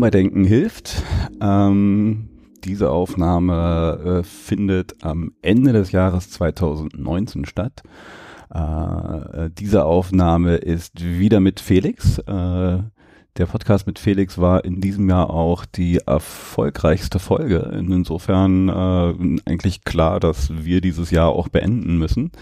Willkommen bei Denken hilft. Ähm, diese Aufnahme äh, findet am Ende des Jahres 2019 statt. Äh, diese Aufnahme ist wieder mit Felix. Äh, der Podcast mit Felix war in diesem Jahr auch die erfolgreichste Folge. Insofern äh, eigentlich klar, dass wir dieses Jahr auch beenden müssen.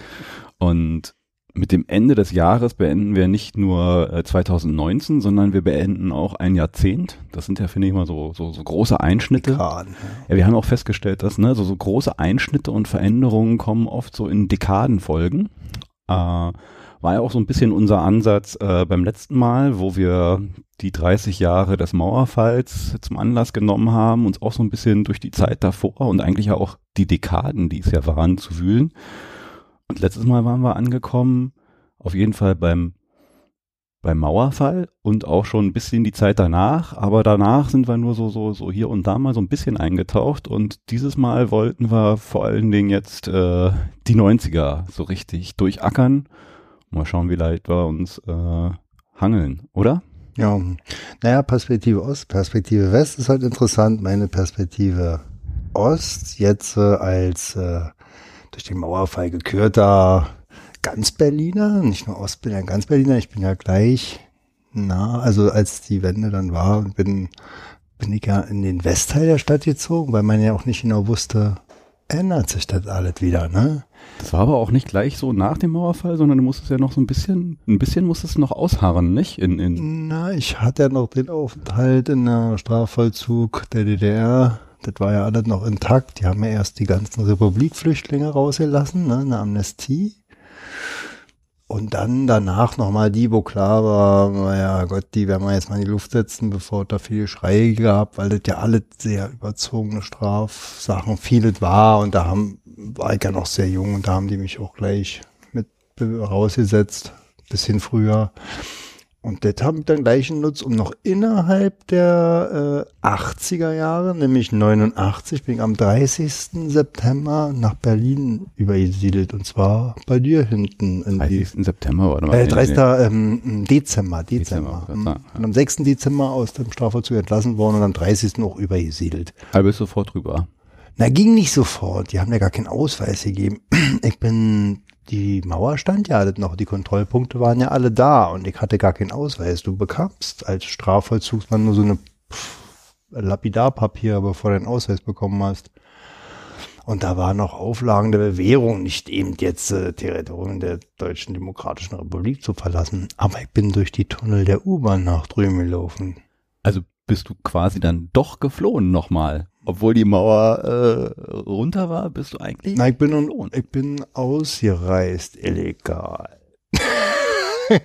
Und mit dem Ende des Jahres beenden wir nicht nur äh, 2019, sondern wir beenden auch ein Jahrzehnt. Das sind ja, finde ich mal, so, so, so große Einschnitte. Dekaden, ja. wir haben auch festgestellt, dass ne, so, so große Einschnitte und Veränderungen kommen oft so in Dekadenfolgen. Äh, war ja auch so ein bisschen unser Ansatz äh, beim letzten Mal, wo wir die 30 Jahre des Mauerfalls zum Anlass genommen haben, uns auch so ein bisschen durch die Zeit davor und eigentlich ja auch die Dekaden, die es ja waren, zu wühlen. Und letztes Mal waren wir angekommen, auf jeden Fall beim, beim Mauerfall und auch schon ein bisschen die Zeit danach. Aber danach sind wir nur so, so, so hier und da mal so ein bisschen eingetaucht. Und dieses Mal wollten wir vor allen Dingen jetzt äh, die 90er so richtig durchackern. Mal schauen, wie leicht wir uns äh, hangeln, oder? Ja, naja, Perspektive Ost, Perspektive West ist halt interessant. Meine Perspektive Ost jetzt äh, als äh, durch den Mauerfall gekürter ganz Berliner, nicht nur Ostberliner, ganz Berliner. Ich bin ja gleich nah, also als die Wende dann war, bin, bin ich ja in den Westteil der Stadt gezogen, weil man ja auch nicht genau wusste, ändert sich das alles wieder, ne? Das war aber auch nicht gleich so nach dem Mauerfall, sondern du musstest ja noch so ein bisschen, ein bisschen musstest du noch ausharren, nicht? In, in Na, ich hatte ja noch den Aufenthalt in der Strafvollzug der DDR das war ja alles noch intakt. Die haben ja erst die ganzen Republikflüchtlinge rausgelassen, ne, eine Amnestie. Und dann danach nochmal die, wo klar war, naja Gott, die werden wir jetzt mal in die Luft setzen, bevor da viele Schreie gab, weil das ja alle sehr überzogene Strafsachen vieles war und da haben, war ich ja noch sehr jung und da haben die mich auch gleich mit rausgesetzt, bisschen früher. Und das haben dann gleich einen Nutz, um noch innerhalb der äh, 80er Jahre, nämlich 89, bin ich am 30. September nach Berlin übergesiedelt. Und zwar bei dir hinten. In 30. Die, September oder äh, 30. Ähm, Dezember, Dezember. Dezember und am 6. Dezember aus dem Strafvollzug entlassen worden und am 30. auch übergesiedelt. Aber bist sofort drüber? Na, ging nicht sofort. Die haben ja gar keinen Ausweis gegeben. Ich bin die Mauer stand ja noch, die Kontrollpunkte waren ja alle da und ich hatte gar keinen Ausweis. Du bekamst als Strafvollzugsmann nur so eine Lapidarpapier, bevor du einen Ausweis bekommen hast. Und da waren noch Auflagen der Bewährung, nicht eben jetzt äh, Territorium der Deutschen Demokratischen Republik zu verlassen. Aber ich bin durch die Tunnel der U-Bahn nach drüben gelaufen. Also bist du quasi dann doch geflohen nochmal? Obwohl die Mauer äh, runter war, bist du eigentlich? Nein, ich bin, un, ich bin ausgereist, illegal.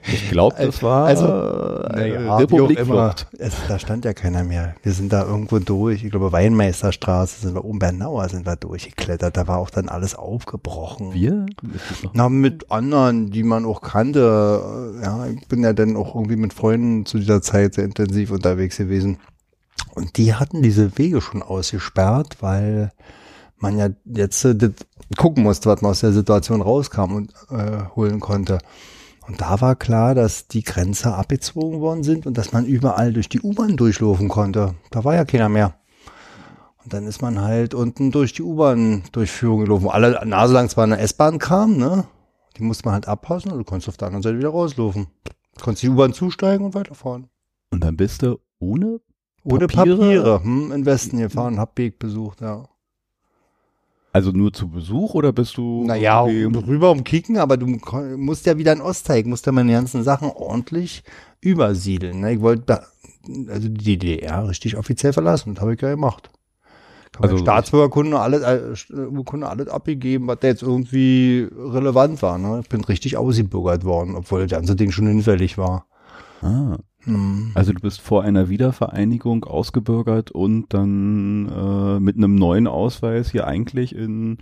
Ich glaube, das war also, äh, ja, Republikflucht. da stand ja keiner mehr. Wir sind da irgendwo durch. Ich glaube, Weinmeisterstraße sind wir, oben Bernauer sind wir durchgeklettert. Da war auch dann alles aufgebrochen. Wir? Na, mit anderen, die man auch kannte. Ja, ich bin ja dann auch irgendwie mit Freunden zu dieser Zeit sehr intensiv unterwegs gewesen. Und die hatten diese Wege schon ausgesperrt, weil man ja jetzt äh, gucken musste, was man aus der Situation rauskam und äh, holen konnte. Und da war klar, dass die Grenze abgezogen worden sind und dass man überall durch die U-Bahn durchlaufen konnte. Da war ja keiner mehr. Und dann ist man halt unten durch die U-Bahn-Durchführung gelaufen. Alle Nase lang zwar eine S-Bahn kam, ne? Die musste man halt abpassen und du konntest auf der anderen Seite wieder rauslaufen. Du konntest die U-Bahn zusteigen und weiterfahren. Und dann bist du ohne ohne Papiere, Papiere hm, in Westen gefahren, hab Weg besucht, ja. Also nur zu Besuch oder bist du? Naja, rüber um Kicken, aber du musst ja wieder in Ostteig, musst ja meine ganzen Sachen ordentlich übersiedeln. Ne? Ich wollte also die DDR richtig offiziell verlassen, das habe ich ja gemacht. Kann also Staatsbürgerkunde alles, äh, Urkunde alles abgegeben, was da jetzt irgendwie relevant war. Ne? Ich bin richtig ausgebürgert worden, obwohl das ganze Ding schon hinfällig war. Ah. Hm. Also du bist vor einer Wiedervereinigung ausgebürgert und dann äh, mit einem neuen Ausweis hier eigentlich in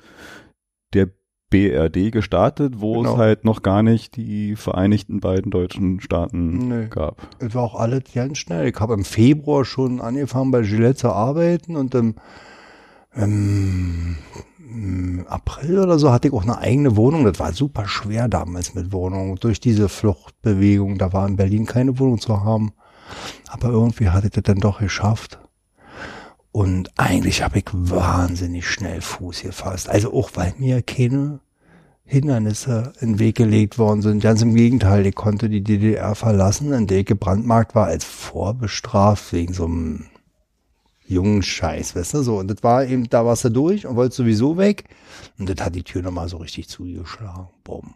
der BRD gestartet, wo genau. es halt noch gar nicht die vereinigten beiden deutschen Staaten nee. gab. Es war auch alles ganz schnell. Ich habe im Februar schon angefangen bei Gillette zu arbeiten und im, im, im, April oder so hatte ich auch eine eigene Wohnung. Das war super schwer damals mit Wohnungen. Durch diese Fluchtbewegung, da war in Berlin keine Wohnung zu haben. Aber irgendwie hatte ich das dann doch geschafft. Und eigentlich habe ich wahnsinnig schnell Fuß gefasst. Also auch weil mir keine Hindernisse in den Weg gelegt worden sind. Ganz im Gegenteil, ich konnte die DDR verlassen, in der ich gebrandmarkt war, als vorbestraft wegen so einem jungen Scheiß, weißt du, so. Und das war eben, da warst du durch und wolltest sowieso weg. Und das hat die Tür nochmal so richtig zugeschlagen. Bumm.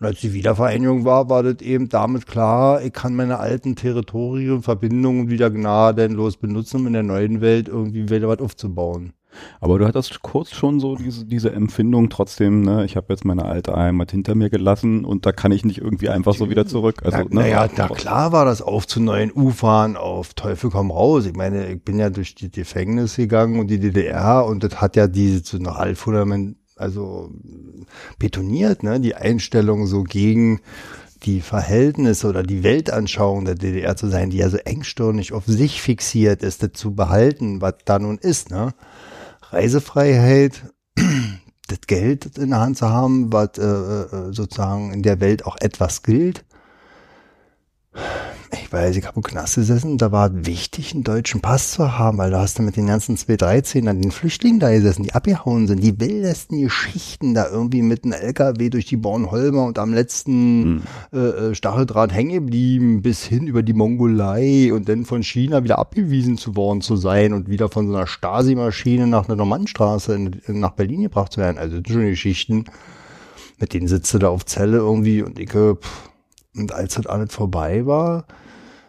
Und als die Wiedervereinigung war, war das eben damit klar, ich kann meine alten Territorien, Verbindungen wieder gnadenlos benutzen, um in der neuen Welt irgendwie wieder was aufzubauen. Aber du hattest kurz schon so diese, diese Empfindung trotzdem, ne, ich habe jetzt meine alte Heimat hinter mir gelassen und da kann ich nicht irgendwie einfach so wieder zurück. Also, na, ne, naja, da klar war das auf zu neuen Ufern, auf Teufel komm raus. Ich meine, ich bin ja durch die Gefängnis gegangen und die DDR und das hat ja diese so eine Altfundament, also betoniert, ne, die Einstellung so gegen die Verhältnisse oder die Weltanschauung der DDR zu sein, die ja so engstirnig auf sich fixiert ist, das zu behalten, was da nun ist, ne? Reisefreiheit, das Geld in der Hand zu haben, was äh, äh, sozusagen in der Welt auch etwas gilt, ich weiß, ich habe im Knast gesessen, da war wichtig, einen deutschen Pass zu haben, weil da hast du mit den ganzen 213 an den Flüchtlingen da gesessen, die abgehauen sind, die wildesten Geschichten da irgendwie mit einem LKW durch die Bornholmer und am letzten hm. äh, äh, Stacheldraht hängen geblieben, bis hin über die Mongolei und dann von China wieder abgewiesen zu worden zu sein und wieder von so einer Stasi-Maschine nach einer Normannstraße nach Berlin gebracht zu werden. Also das sind schon Geschichten, mit denen sitze da auf Zelle irgendwie und ich, pff, und als das alles vorbei war,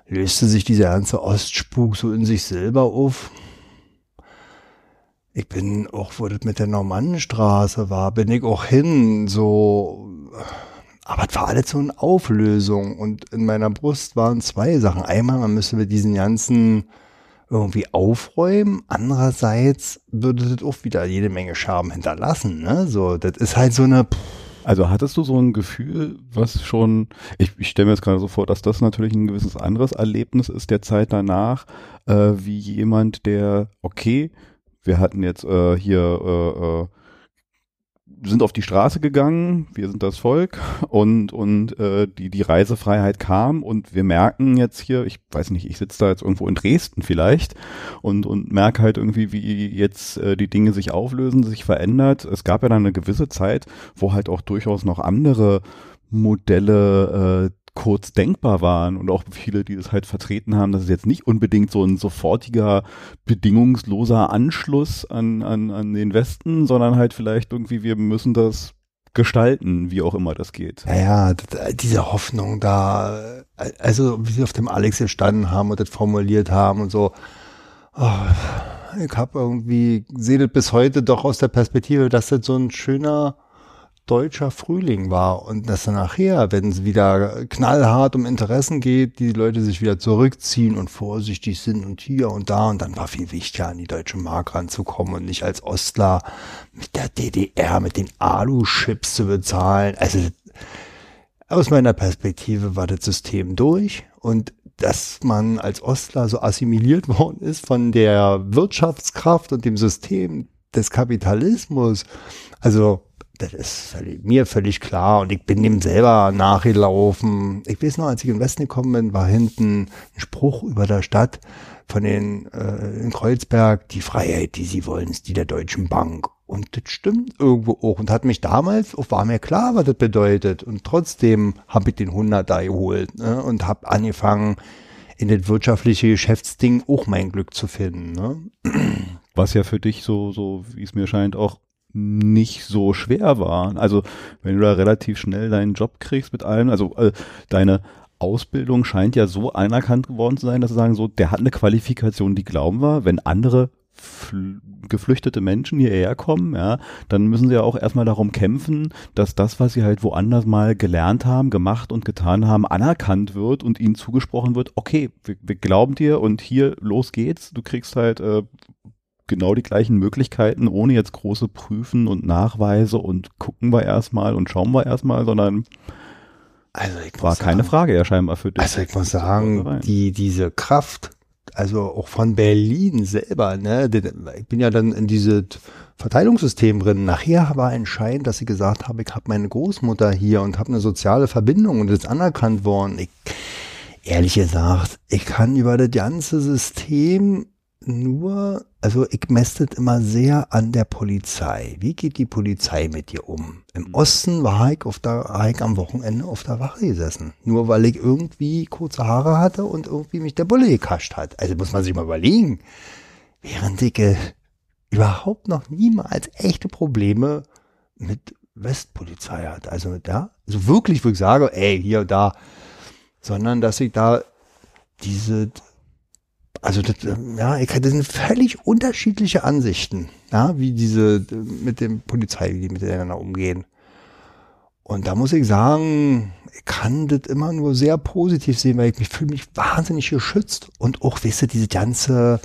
löste sich dieser ganze Ostspuk so in sich selber auf. Ich bin auch, wo das mit der Normannenstraße war, bin ich auch hin, so, aber es war alles so eine Auflösung und in meiner Brust waren zwei Sachen. Einmal, man müsste mit diesen ganzen irgendwie aufräumen. Andererseits würde das auch wieder jede Menge Scherben hinterlassen, ne? So, das ist halt so eine, pff, also hattest du so ein Gefühl, was schon, ich, ich stelle mir jetzt gerade so vor, dass das natürlich ein gewisses anderes Erlebnis ist der Zeit danach, äh, wie jemand, der, okay, wir hatten jetzt äh, hier äh, äh, sind auf die Straße gegangen, wir sind das Volk und und äh, die die Reisefreiheit kam und wir merken jetzt hier, ich weiß nicht, ich sitze da jetzt irgendwo in Dresden vielleicht und und merke halt irgendwie, wie jetzt äh, die Dinge sich auflösen, sich verändert. Es gab ja dann eine gewisse Zeit, wo halt auch durchaus noch andere Modelle äh, kurz denkbar waren und auch viele, die das halt vertreten haben, dass es jetzt nicht unbedingt so ein sofortiger, bedingungsloser Anschluss an, an, an den Westen, sondern halt vielleicht irgendwie, wir müssen das gestalten, wie auch immer das geht. Ja, ja diese Hoffnung da, also wie sie auf dem Alex gestanden haben und das formuliert haben und so. Oh, ich habe irgendwie, sehe das bis heute doch aus der Perspektive, dass das so ein schöner deutscher Frühling war und dass dann nachher, wenn es wieder knallhart um Interessen geht, die Leute sich wieder zurückziehen und vorsichtig sind und hier und da und dann war viel wichtiger an die deutsche Mark ranzukommen und nicht als Ostler mit der DDR, mit den Alu-Chips zu bezahlen. Also aus meiner Perspektive war das System durch und dass man als Ostler so assimiliert worden ist von der Wirtschaftskraft und dem System des Kapitalismus. Also das ist mir völlig klar und ich bin dem selber nachgelaufen. Ich weiß noch, als ich in Westen gekommen bin, war hinten ein Spruch über der Stadt von den äh, in Kreuzberg, die Freiheit, die sie wollen, ist die der Deutschen Bank. Und das stimmt irgendwo auch und hat mich damals, auch war mir klar, was das bedeutet. Und trotzdem habe ich den 100 da geholt ne? und habe angefangen, in das wirtschaftliche Geschäftsding auch mein Glück zu finden. Ne? Was ja für dich so, so wie es mir scheint, auch nicht so schwer war. Also wenn du da relativ schnell deinen Job kriegst mit allem, also äh, deine Ausbildung scheint ja so anerkannt geworden zu sein, dass sie sagen, so, der hat eine Qualifikation, die glauben wir, wenn andere geflüchtete Menschen hierher kommen, ja, dann müssen sie ja auch erstmal darum kämpfen, dass das, was sie halt woanders mal gelernt haben, gemacht und getan haben, anerkannt wird und ihnen zugesprochen wird, okay, wir, wir glauben dir und hier los geht's, du kriegst halt äh, genau die gleichen Möglichkeiten, ohne jetzt große Prüfen und Nachweise und gucken wir erstmal und schauen wir erstmal, sondern also war keine sagen, Frage ja scheinbar für dich. Also ich muss sagen, die, diese Kraft, also auch von Berlin selber, ne, ich bin ja dann in diese Verteilungssystem drin. Nachher war entscheidend, dass sie gesagt haben, ich habe meine Großmutter hier und habe eine soziale Verbindung und ist anerkannt worden. Ich, ehrlich gesagt, ich kann über das ganze System nur, also ich messe das immer sehr an der Polizei. Wie geht die Polizei mit dir um? Im mhm. Osten war ich, auf der, war ich am Wochenende auf der Wache gesessen. Nur weil ich irgendwie kurze Haare hatte und irgendwie mich der Bulle gekascht hat. Also muss man sich mal überlegen. Während ich äh, überhaupt noch niemals echte Probleme mit Westpolizei hatte. Also da, also wirklich, wo ich sage, ey, hier, da, sondern dass ich da diese also das, ja, ich hatte völlig unterschiedliche Ansichten, ja, wie diese mit dem Polizei, wie die miteinander umgehen. Und da muss ich sagen, ich kann das immer nur sehr positiv sehen, weil ich mich fühle mich wahnsinnig geschützt und auch, weißt du, diese ganze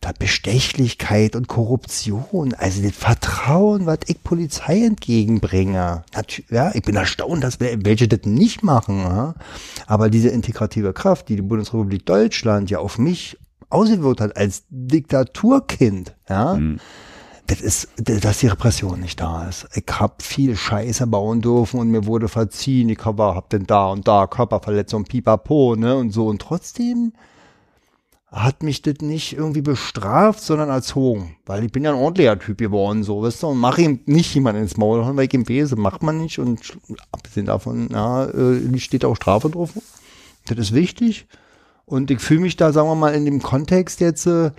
da Bestechlichkeit und Korruption, also das Vertrauen, was ich Polizei entgegenbringe. Ja, ich bin erstaunt, dass welche das nicht machen. Aber diese integrative Kraft, die die Bundesrepublik Deutschland ja auf mich ausgewirkt hat als Diktaturkind, ja, mhm. das ist, dass die Repression nicht da ist. Ich hab viel Scheiße bauen dürfen und mir wurde verziehen. Ich hab, hab denn da und da Körperverletzung, pipapo, ne, und so. Und trotzdem hat mich das nicht irgendwie bestraft, sondern erzogen. Weil ich bin ja ein ordentlicher Typ geworden, so, weißt du, und mache ihm nicht jemand ins Maul, weil ich ihm bese, macht man nicht. Und abgesehen davon, ja, äh, steht auch Strafe drauf. Das ist wichtig. Und ich fühle mich da, sagen wir mal, in dem Kontext jetzt, äh,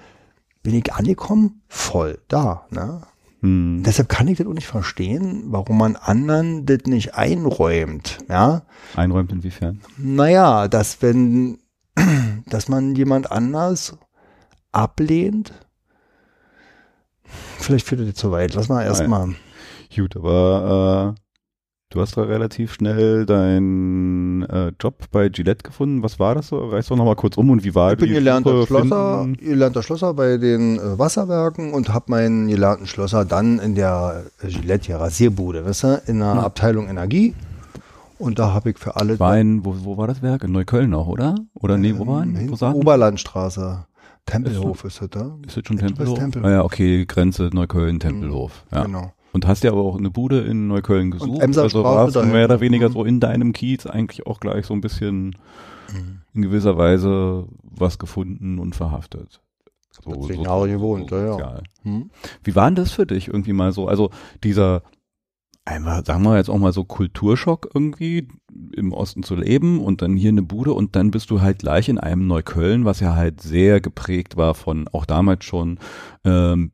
bin ich angekommen, voll da. Ne? Hm. Deshalb kann ich das auch nicht verstehen, warum man anderen das nicht einräumt. Ja? Einräumt inwiefern? Naja, dass wenn, dass man jemand anders ablehnt, vielleicht führt das zu weit. Lass mal erstmal. Gut, aber äh, Du hast da relativ schnell deinen äh, Job bei Gillette gefunden. Was war das so? Reißt doch nochmal kurz um und wie war ich die bin gelernter Schlosser, gelernter Schlosser bei den äh, Wasserwerken und habe meinen gelernten Schlosser dann in der äh, Gillette hier Rasierbude, weißt du, in der ja. Abteilung Energie. Und da habe ich für alle. War in, wo, wo war das Werk? In Neukölln noch, oder? Oder nee, wo war ähm, wo Oberlandstraße. Tempelhof ist, ist das da? Ist das schon Tempelhof? Tempelhof? Ah ja, okay, Grenze Neukölln, Tempelhof. Ja. Genau. Und hast ja aber auch eine Bude in Neukölln gesucht. also warst du mehr oder weniger mhm. so in deinem Kiez eigentlich auch gleich so ein bisschen mhm. in gewisser Weise was gefunden und verhaftet. So, so, Jahre gewohnt, so ja. Hm? Wie war denn das für dich irgendwie mal so? Also dieser, einmal, sagen wir jetzt auch mal so Kulturschock irgendwie im Osten zu leben und dann hier eine Bude und dann bist du halt gleich in einem Neukölln, was ja halt sehr geprägt war von auch damals schon ähm,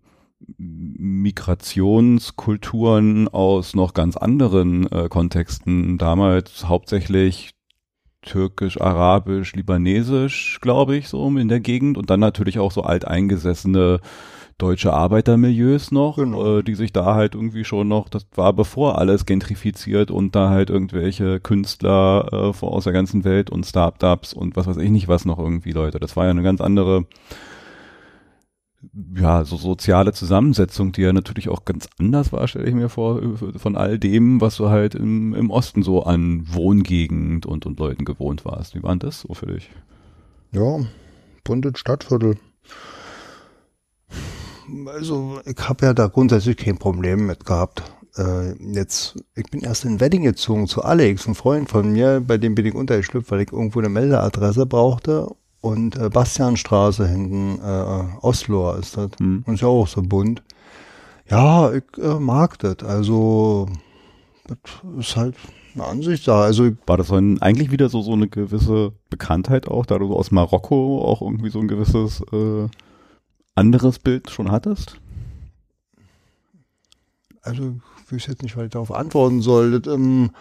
Migrationskulturen aus noch ganz anderen äh, Kontexten, damals hauptsächlich türkisch, arabisch, libanesisch, glaube ich, so in der Gegend und dann natürlich auch so alteingesessene deutsche Arbeitermilieus noch, genau. äh, die sich da halt irgendwie schon noch, das war bevor alles gentrifiziert und da halt irgendwelche Künstler äh, aus der ganzen Welt und Startups und was weiß ich nicht was noch irgendwie Leute. Das war ja eine ganz andere ja, so soziale Zusammensetzung, die ja natürlich auch ganz anders war, stelle ich mir vor, von all dem, was du halt im, im Osten so an Wohngegend und, und Leuten gewohnt warst. Wie war das so für dich? Ja, buntes Stadtviertel. Also, ich habe ja da grundsätzlich kein Problem mit gehabt. Äh, jetzt, ich bin erst in Wedding gezogen zu Alex, ein Freund von mir, bei dem bin ich untergeschlüpft, weil ich irgendwo eine Meldeadresse brauchte und äh, Bastianstraße hinten, äh, Oslo ist das. Mhm. Und ist ja auch so bunt. Ja, ich äh, mag das. Also, das ist halt eine Ansicht da. Also, War das dann eigentlich wieder so, so eine gewisse Bekanntheit auch, da du aus Marokko auch irgendwie so ein gewisses äh, anderes Bild schon hattest? Also, ich weiß jetzt nicht, was ich darauf antworten soll. Das, ähm,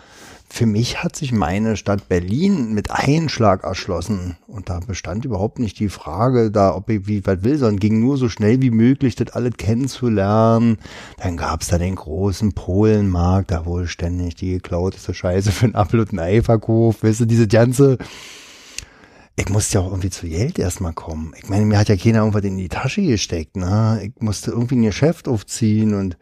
für mich hat sich meine Stadt Berlin mit Einschlag erschlossen. Und da bestand überhaupt nicht die Frage, da, ob ich wie was will, sondern ging nur so schnell wie möglich, das alles kennenzulernen. Dann gab's da den großen Polenmarkt, da wohl ständig die geklauteste Scheiße für einen Apfel und. Weißt du, diese ganze, ich musste ja auch irgendwie zu Geld erstmal kommen. Ich meine, mir hat ja keiner irgendwas in die Tasche gesteckt, ne? Ich musste irgendwie ein Geschäft aufziehen und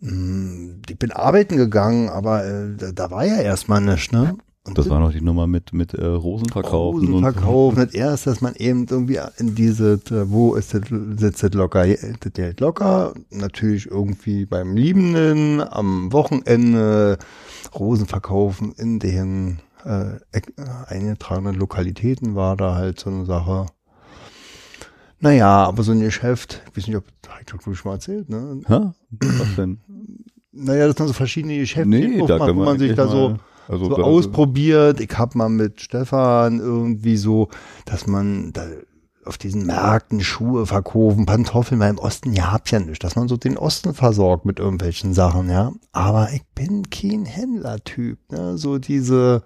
ich bin arbeiten gegangen, aber äh, da, da, war ja erstmal nichts, ne? Und das war noch die Nummer mit, mit äh, Rosenverkaufen. Rosenverkaufen, so. nicht erst, dass man eben irgendwie in diese, wo ist das, sitzt das locker, das Geld locker, natürlich irgendwie beim Liebenden, am Wochenende, Rosen verkaufen in den äh, eingetragenen Lokalitäten war da halt so eine Sache. Naja, aber so ein Geschäft, ich weiß nicht, ob ich das schon mal erzählt, ne? Hä? Was denn? Naja, das sind so verschiedene Geschäfte, nee, da wo man sich da so, also so ausprobiert. Ich hab mal mit Stefan irgendwie so, dass man da auf diesen Märkten Schuhe verkaufen, Pantoffeln, weil im Osten ja habt ja nicht, dass man so den Osten versorgt mit irgendwelchen Sachen, ja. Aber ich bin kein Händlertyp, ne? So diese,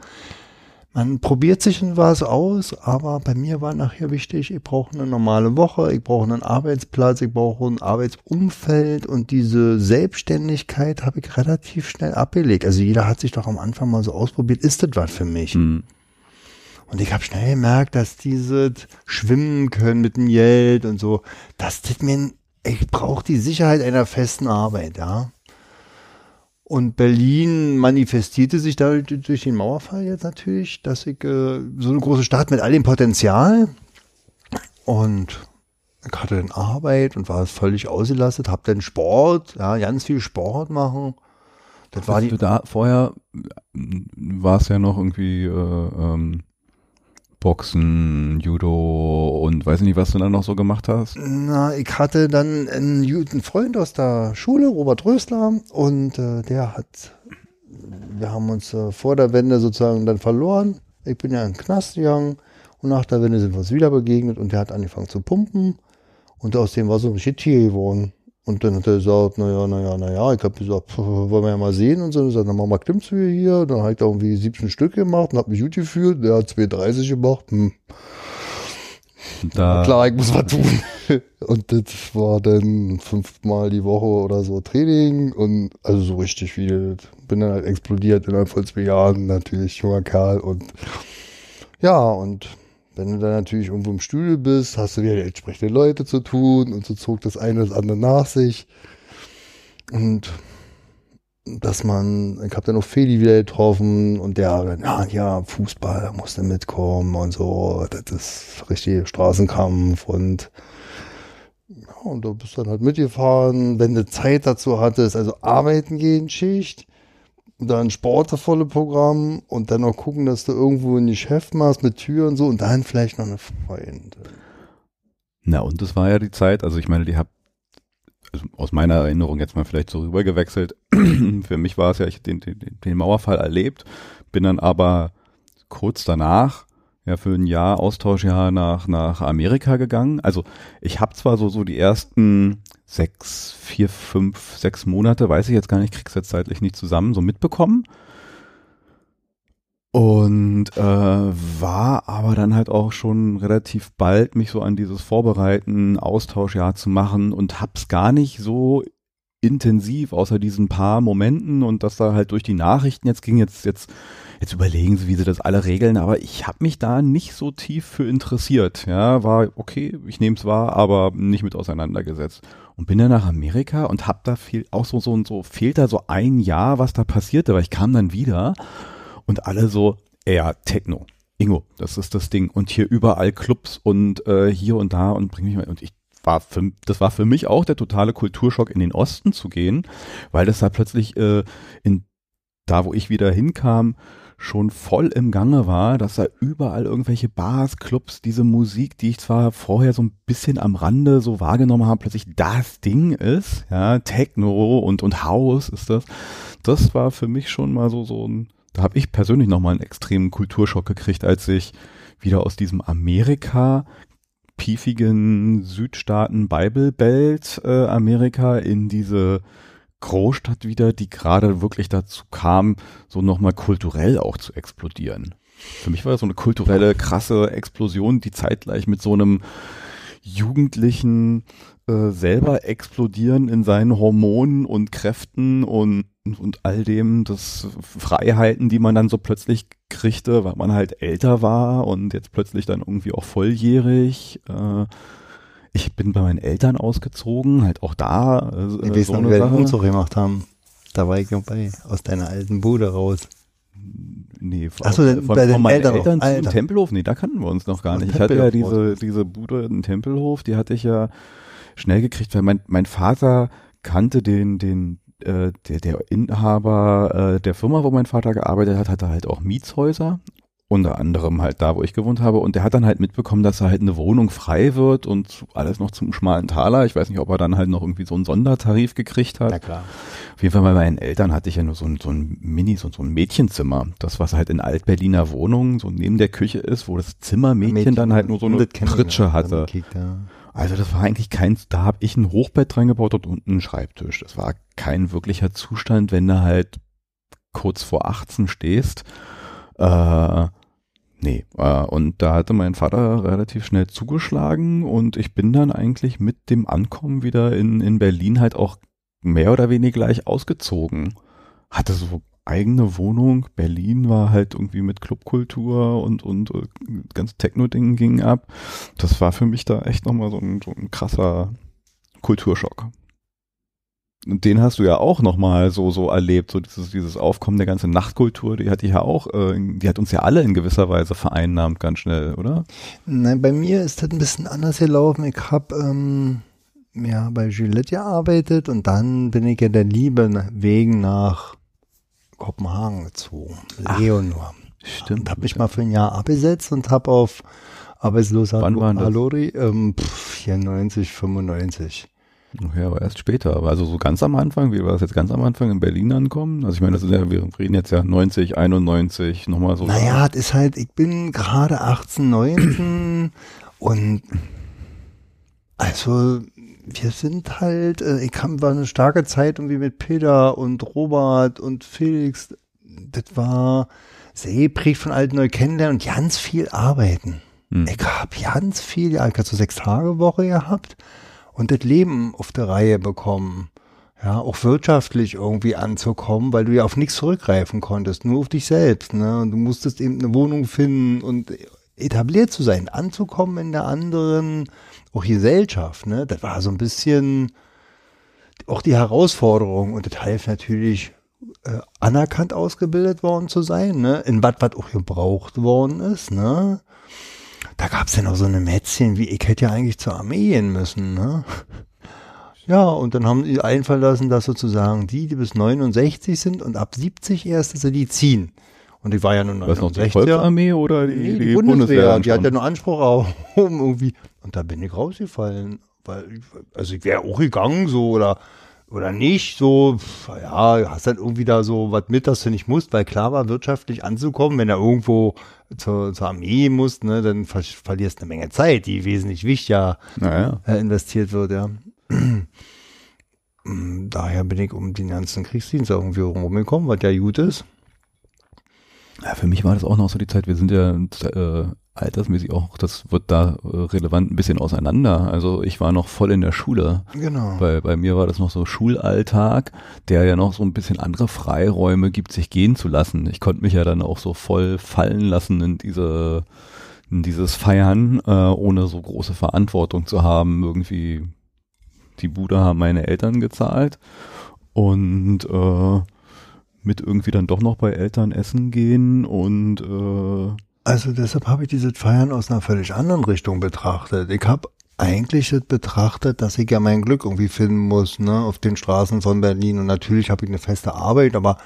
man probiert sich in was aus, aber bei mir war nachher wichtig, ich brauche eine normale Woche, ich brauche einen Arbeitsplatz, ich brauche ein Arbeitsumfeld und diese Selbstständigkeit habe ich relativ schnell abgelegt. Also jeder hat sich doch am Anfang mal so ausprobiert, ist das was für mich? Mhm. Und ich habe schnell gemerkt, dass diese schwimmen können mit dem Geld und so, dass das mir, ich brauche die Sicherheit einer festen Arbeit, ja. Und Berlin manifestierte sich da durch den Mauerfall jetzt natürlich, dass ich äh, so eine große Stadt mit all dem Potenzial und ich hatte dann Arbeit und war völlig ausgelastet, hab dann Sport, ja, ganz viel Sport machen. Das war die da vorher war es ja noch irgendwie äh, ähm, Boxen, Judo und weiß nicht, was du dann noch so gemacht hast? Na, ich hatte dann einen, einen Freund aus der Schule, Robert Rösler, und äh, der hat, wir haben uns äh, vor der Wende sozusagen dann verloren. Ich bin ja in den Knast gegangen und nach der Wende sind wir uns wieder begegnet und der hat angefangen zu pumpen und aus dem war so ein Tier geworden. Und dann hat er gesagt, naja, naja, naja, ich habe gesagt, wollen wir ja mal sehen und so. Und gesagt, dann machen wir Klimmzüge hier. Dann habe ich da irgendwie 17 Stück gemacht und habe mich gut gefühlt. Der hat 2,30 gemacht. Hm. Da. Klar, ich muss was tun. Und das war dann fünfmal die Woche oder so Training und also so richtig viel. Bin dann halt explodiert innerhalb von zwei Jahren, natürlich junger Kerl und ja, und wenn du dann natürlich irgendwo im Studio bist, hast du wieder entsprechende Leute zu tun und so zog das eine das andere nach sich. Und dass man, ich habe dann auch Feli wieder getroffen und der dann, ja, ja, Fußball, da musste mitkommen und so, das ist richtig Straßenkampf und ja, und du bist dann halt mitgefahren, wenn du Zeit dazu hattest, also arbeiten gehen, Schicht, dann sportvolle Programm und dann noch gucken, dass du irgendwo ein Geschäft machst mit Tür und so und dann vielleicht noch eine Freundin. Na, und das war ja die Zeit, also ich meine, die hab also aus meiner Erinnerung jetzt mal vielleicht so rüber gewechselt. Für mich war es ja, ich den, den, den Mauerfall erlebt, bin dann aber kurz danach ja für ein Jahr Austauschjahr nach nach Amerika gegangen. Also ich habe zwar so so die ersten sechs, vier, fünf, sechs Monate, weiß ich jetzt gar nicht, krieg's jetzt zeitlich nicht zusammen, so mitbekommen. Und äh, war aber dann halt auch schon relativ bald mich so an dieses Vorbereiten, Austauschjahr zu machen und hab's gar nicht so intensiv, außer diesen paar Momenten und dass da halt durch die Nachrichten jetzt ging, jetzt, jetzt, jetzt überlegen sie, wie sie das alle regeln, aber ich habe mich da nicht so tief für interessiert. Ja, war okay, ich nehme es wahr, aber nicht mit auseinandergesetzt und bin dann nach Amerika und hab da viel, auch so, so und so, fehlt da so ein Jahr, was da passierte, weil ich kam dann wieder und alle so, eher Techno. Ingo, das ist das Ding. Und hier überall Clubs und äh, hier und da und bring mich mal. Und ich war für, das war für mich auch der totale Kulturschock, in den Osten zu gehen, weil das da plötzlich äh, in da, wo ich wieder hinkam, schon voll im Gange war, dass da überall irgendwelche Bars, Clubs, diese Musik, die ich zwar vorher so ein bisschen am Rande so wahrgenommen habe, plötzlich das Ding ist, ja, Techno und, und House ist das. Das war für mich schon mal so, so ein, da habe ich persönlich nochmal einen extremen Kulturschock gekriegt, als ich wieder aus diesem Amerika piefigen Südstaaten Bible Belt äh, Amerika in diese Großstadt wieder, die gerade wirklich dazu kam, so nochmal kulturell auch zu explodieren. Für mich war das so eine kulturelle, krasse Explosion, die zeitgleich mit so einem jugendlichen äh, selber explodieren in seinen Hormonen und Kräften und, und all dem, das Freiheiten, die man dann so plötzlich kriegte, weil man halt älter war und jetzt plötzlich dann irgendwie auch volljährig. Äh, ich bin bei meinen Eltern ausgezogen, halt auch da. Äh, Wir wissen, so wir einen Umzug gemacht haben. Da war ich dabei, aus deiner alten Bude raus. Nee, von, so, von, bei von meinen Eltern, Eltern zum. Tempelhof, nee, da kannten wir uns noch gar nicht. Ich hatte ja diese, diese Bude in Tempelhof, die hatte ich ja schnell gekriegt, weil mein, mein Vater kannte den, den, äh, der, der Inhaber äh, der Firma, wo mein Vater gearbeitet hat, hatte halt auch Mietshäuser unter anderem halt da, wo ich gewohnt habe. Und der hat dann halt mitbekommen, dass er halt eine Wohnung frei wird und alles noch zum schmalen Taler. Ich weiß nicht, ob er dann halt noch irgendwie so einen Sondertarif gekriegt hat. Na klar. Auf jeden Fall bei meinen Eltern hatte ich ja nur so ein, so ein Mini, so, so ein Mädchenzimmer. Das, was halt in Altberliner Wohnungen so neben der Küche ist, wo das Zimmermädchen Mädchen, dann halt nur so eine Pritsche hatte. Also das war eigentlich kein, da habe ich ein Hochbett reingebaut und unten einen Schreibtisch. Das war kein wirklicher Zustand, wenn du halt kurz vor 18 stehst äh, nee, äh, und da hatte mein Vater relativ schnell zugeschlagen und ich bin dann eigentlich mit dem Ankommen wieder in, in Berlin halt auch mehr oder weniger gleich ausgezogen. Hatte so eigene Wohnung. Berlin war halt irgendwie mit Clubkultur und, und äh, ganz Techno-Dingen ging ab. Das war für mich da echt nochmal so ein, so ein krasser Kulturschock den hast du ja auch nochmal so, so erlebt, so dieses, dieses Aufkommen der ganzen Nachtkultur, die hatte ich ja auch, äh, die hat uns ja alle in gewisser Weise vereinnahmt, ganz schnell, oder? Nein, bei mir ist das ein bisschen anders gelaufen. Ich habe ähm, ja bei Gillette gearbeitet und dann bin ich ja der Liebe wegen nach Kopenhagen gezogen. Leonor. Stimmt. Und habe mich mal für ein Jahr abgesetzt und habe auf Arbeitsloser Wann war das? Alori, ähm, pff, 94, 95. Ja, aber erst später. Aber also so ganz am Anfang, wie war das jetzt ganz am Anfang in Berlin ankommen? Also ich meine, das ist ja, wir reden jetzt ja 90, 91, nochmal so. Naja, das ist halt, ich bin gerade 18, 19 und also wir sind halt, äh, ich kam, war eine starke Zeit irgendwie mit Peter und Robert und Felix. Das war sehr geprägt von alten neu kennenlernen und ganz viel arbeiten. Hm. Ich habe ganz viel, ja, ich habe so sechs Tage Woche gehabt und das Leben auf der Reihe bekommen. Ja, auch wirtschaftlich irgendwie anzukommen, weil du ja auf nichts zurückgreifen konntest, nur auf dich selbst. Ne? Und du musstest eben eine Wohnung finden und etabliert zu sein, anzukommen in der anderen, auch Gesellschaft. Ne? Das war so ein bisschen auch die Herausforderung und das half natürlich äh, anerkannt ausgebildet worden zu sein, ne? in was, was auch gebraucht worden ist. Ne? Da gab es ja noch so eine Mätzchen, wie ich hätte ja eigentlich zur Armee gehen müssen. Ne? Ja, und dann haben die einfallen lassen, dass sozusagen die, die bis 69 sind und ab 70 erst, dass sie die ziehen. Und ich war ja nur 69. Was noch die Volksarmee oder die, nee, die, die Bundeswehr? Bundeswehr die hat ja nur Anspruch auf, irgendwie. Und da bin ich rausgefallen. Weil, also ich wäre auch gegangen, so, oder oder nicht, so, ja, hast dann irgendwie da so was mit, dass du nicht musst, weil klar war, wirtschaftlich anzukommen, wenn er irgendwo zur, zur Armee muss, ne, dann ver verlierst eine Menge Zeit, die wesentlich wichtiger naja. äh, investiert wird, ja. Daher bin ich um den ganzen Kriegsdienst irgendwie rumgekommen, was ja gut ist. Ja, für mich war das auch noch so die Zeit, wir sind ja äh, altersmäßig auch, das wird da äh, relevant ein bisschen auseinander. Also ich war noch voll in der Schule. Genau. Bei, bei mir war das noch so Schulalltag, der ja noch so ein bisschen andere Freiräume gibt, sich gehen zu lassen. Ich konnte mich ja dann auch so voll fallen lassen in diese, in dieses Feiern, äh, ohne so große Verantwortung zu haben. Irgendwie die Bude haben meine Eltern gezahlt und äh, mit irgendwie dann doch noch bei Eltern essen gehen und äh, also deshalb habe ich dieses Feiern aus einer völlig anderen Richtung betrachtet. Ich habe eigentlich betrachtet, dass ich ja mein Glück irgendwie finden muss, ne, auf den Straßen von Berlin. Und natürlich habe ich eine feste Arbeit, aber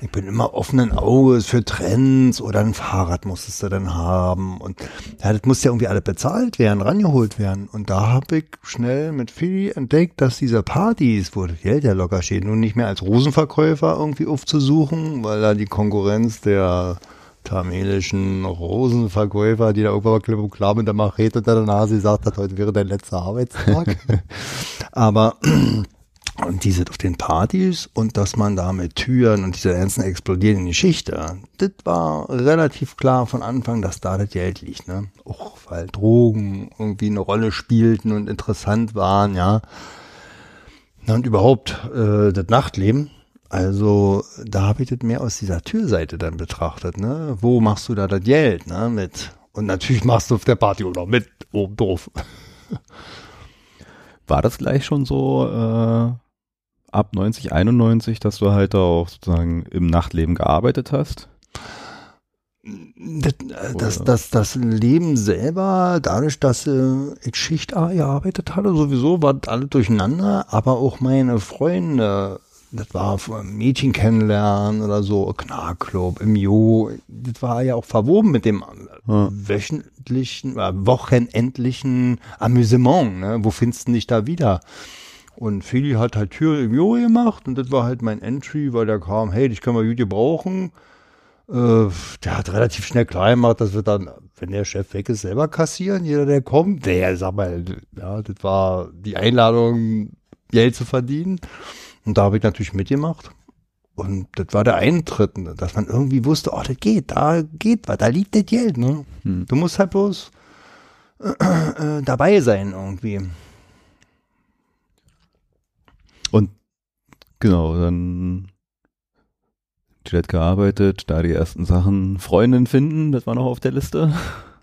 ich bin immer offenen Auges für Trends oder ein Fahrrad musstest du dann haben. Und ja, das muss ja irgendwie alle bezahlt werden, rangeholt werden. Und da habe ich schnell mit Philly entdeckt, dass diese Partys, wo das Geld ja locker steht, nun nicht mehr als Rosenverkäufer irgendwie aufzusuchen, weil da die Konkurrenz der tamelischen Rosenverkäufer, die da irgendwann klar mit der Machete unter der Nase gesagt hat, heute wäre dein letzter Arbeitstag. Aber Und diese auf den Partys und dass man da mit Türen und dieser ganzen explodierenden Geschichte, das war relativ klar von Anfang, dass da das Geld liegt, ne? Auch weil Drogen irgendwie eine Rolle spielten und interessant waren, ja. und überhaupt äh, das Nachtleben. Also da habe ich das mehr aus dieser Türseite dann betrachtet, ne? Wo machst du da das Geld, ne? Mit und natürlich machst du auf der Party oder mit oben drauf. War das gleich schon so äh, ab 90, 91, dass du halt auch sozusagen im Nachtleben gearbeitet hast? Das, das, das, das Leben selber, dadurch, dass äh, ich Schicht A gearbeitet hatte, sowieso war das alles durcheinander, aber auch meine Freunde, das war Mädchen kennenlernen oder so, Knarrclub, im Jo, das war ja auch verwoben mit dem ja. wöchentlichen, äh, wochenendlichen Amüsement, ne? Wo findest du dich da wieder? Und Feli hat halt Tür im Jo gemacht und das war halt mein Entry, weil der kam, hey, dich können wir gut gebrauchen. Äh, der hat relativ schnell klar gemacht, dass wir dann, wenn der Chef weg ist, selber kassieren, jeder, der kommt. Der, sag mal, ja, das war die Einladung, Geld zu verdienen. Und da habe ich natürlich mitgemacht. Und das war der Eintritt, dass man irgendwie wusste, oh, das geht, da geht was, da liegt das Geld. Ne? Hm. Du musst halt bloß äh, äh, dabei sein irgendwie. Und genau, dann direkt gearbeitet, da die ersten Sachen Freundin finden, das war noch auf der Liste.